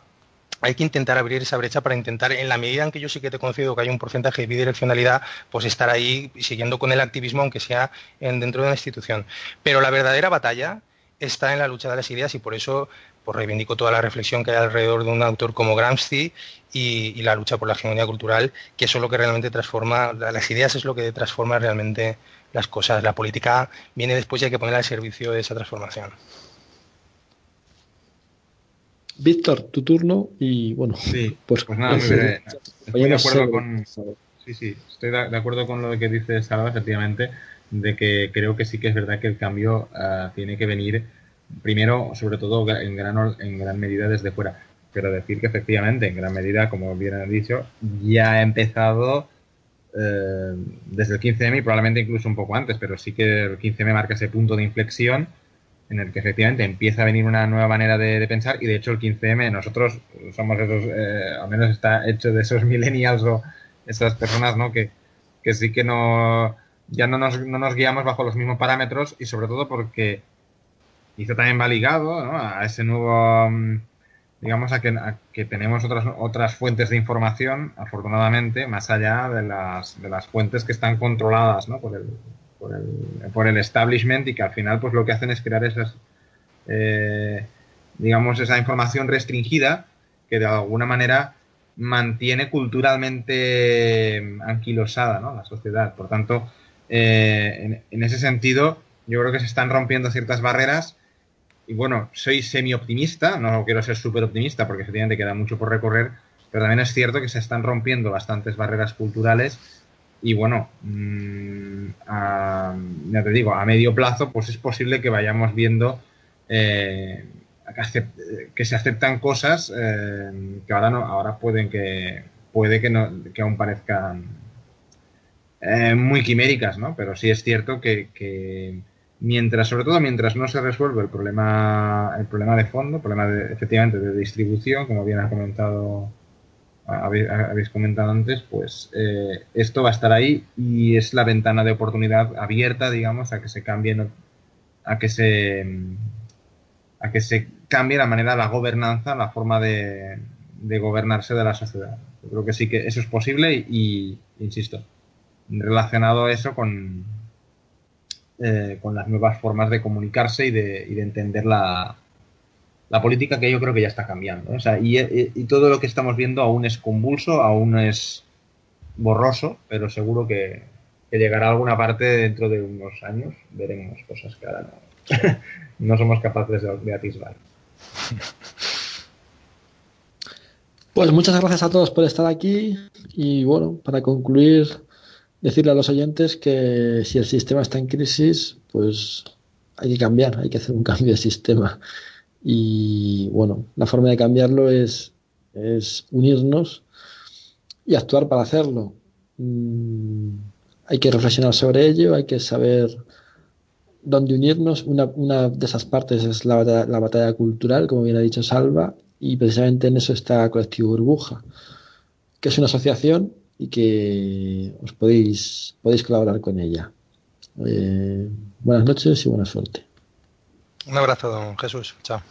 hay que intentar abrir esa brecha para intentar, en la medida en que yo sí que te concedo que hay un porcentaje de bidireccionalidad, pues estar ahí siguiendo con el activismo, aunque sea dentro de una institución. Pero la verdadera batalla está en la lucha de las ideas y por eso pues reivindico toda la reflexión que hay alrededor de un autor como Gramsci y, la lucha por la hegemonía cultural, que eso es lo que realmente transforma, las ideas es lo que transforma realmente las cosas. La política viene después y hay que ponerla al servicio de esa transformación. Víctor, tu turno y bueno, sí, *laughs* pues, pues nada, muy bien. Estoy de acuerdo con, sí, sí, estoy de acuerdo con lo que dice Salva, efectivamente, de que creo que sí que es verdad que el cambio uh, tiene que venir primero, sobre todo en gran, en gran medida desde fuera. Pero decir que efectivamente, en gran medida, como bien han dicho, ya ha empezado eh, desde el 15M y probablemente incluso un poco antes, pero sí que el 15M marca ese punto de inflexión en el que efectivamente empieza a venir una nueva manera de, pensar y de hecho el 15M nosotros somos esos, eh, al menos está hecho de esos *laughs* millennials o esas personas ¿no? que, que sí que no ya no nos, no nos guiamos bajo los mismos parámetros y sobre todo porque quizá también va ligado a ese nuevo, mm, digamos, a que, tenemos otras, otras fuentes de información, afortunadamente, más allá de las, de las fuentes que están controladas por, el, por, el, por, el, establishment y que al final pues lo que hacen es crear esas, eh, digamos, esa información restringida que de alguna manera mantiene culturalmente anquilosada la sociedad. Por tanto, eh, en, en, ese sentido, yo creo que se están rompiendo ciertas barreras y bueno, soy semi-optimista, no quiero ser súper optimista porque efectivamente queda mucho por recorrer, pero también es cierto que se están rompiendo bastantes barreras culturales y bueno, a, ya te digo, a medio plazo pues es posible que vayamos viendo eh, que se aceptan cosas eh, que ahora no, ahora pueden que puede que no que aún parezcan eh, muy quiméricas, ¿no? Pero sí es cierto que, mientras, sobre todo mientras no se resuelve el problema, el problema de fondo, el problema de, efectivamente de distribución, como bien ha comentado habéis, comentado antes, pues eh, esto va a estar ahí y es la ventana de oportunidad abierta, digamos, a que se cambie, a que se, a que se cambie la manera, la gobernanza, la forma de, gobernarse de la sociedad. Yo creo que sí que eso es posible y, insisto, relacionado eso con, eh, con las nuevas formas de comunicarse y de, entender la, política que yo creo que ya está cambiando. Y, todo lo que estamos viendo aún es convulso, aún es borroso, pero seguro que, llegará a alguna parte dentro de unos años. Veremos cosas que ahora *laughs* no, somos capaces de, de atisbar. Pues muchas gracias a todos por estar aquí y bueno, para concluir, decirle a los oyentes que si el sistema está en crisis, pues hay que cambiar, hay que hacer un *laughs* cambio de sistema. Y bueno, la forma de cambiarlo es, es unirnos y actuar para hacerlo. Mm, hay que reflexionar sobre ello, hay que saber dónde unirnos. Una, una de esas partes es la, la, batalla cultural, como bien ha dicho Salva, y precisamente en eso está Colectivo Burbuja, que es una asociación y que os podéis, podéis colaborar con ella. Eh, buenas noches y buena suerte. Un abrazo, don Jesús. Chao.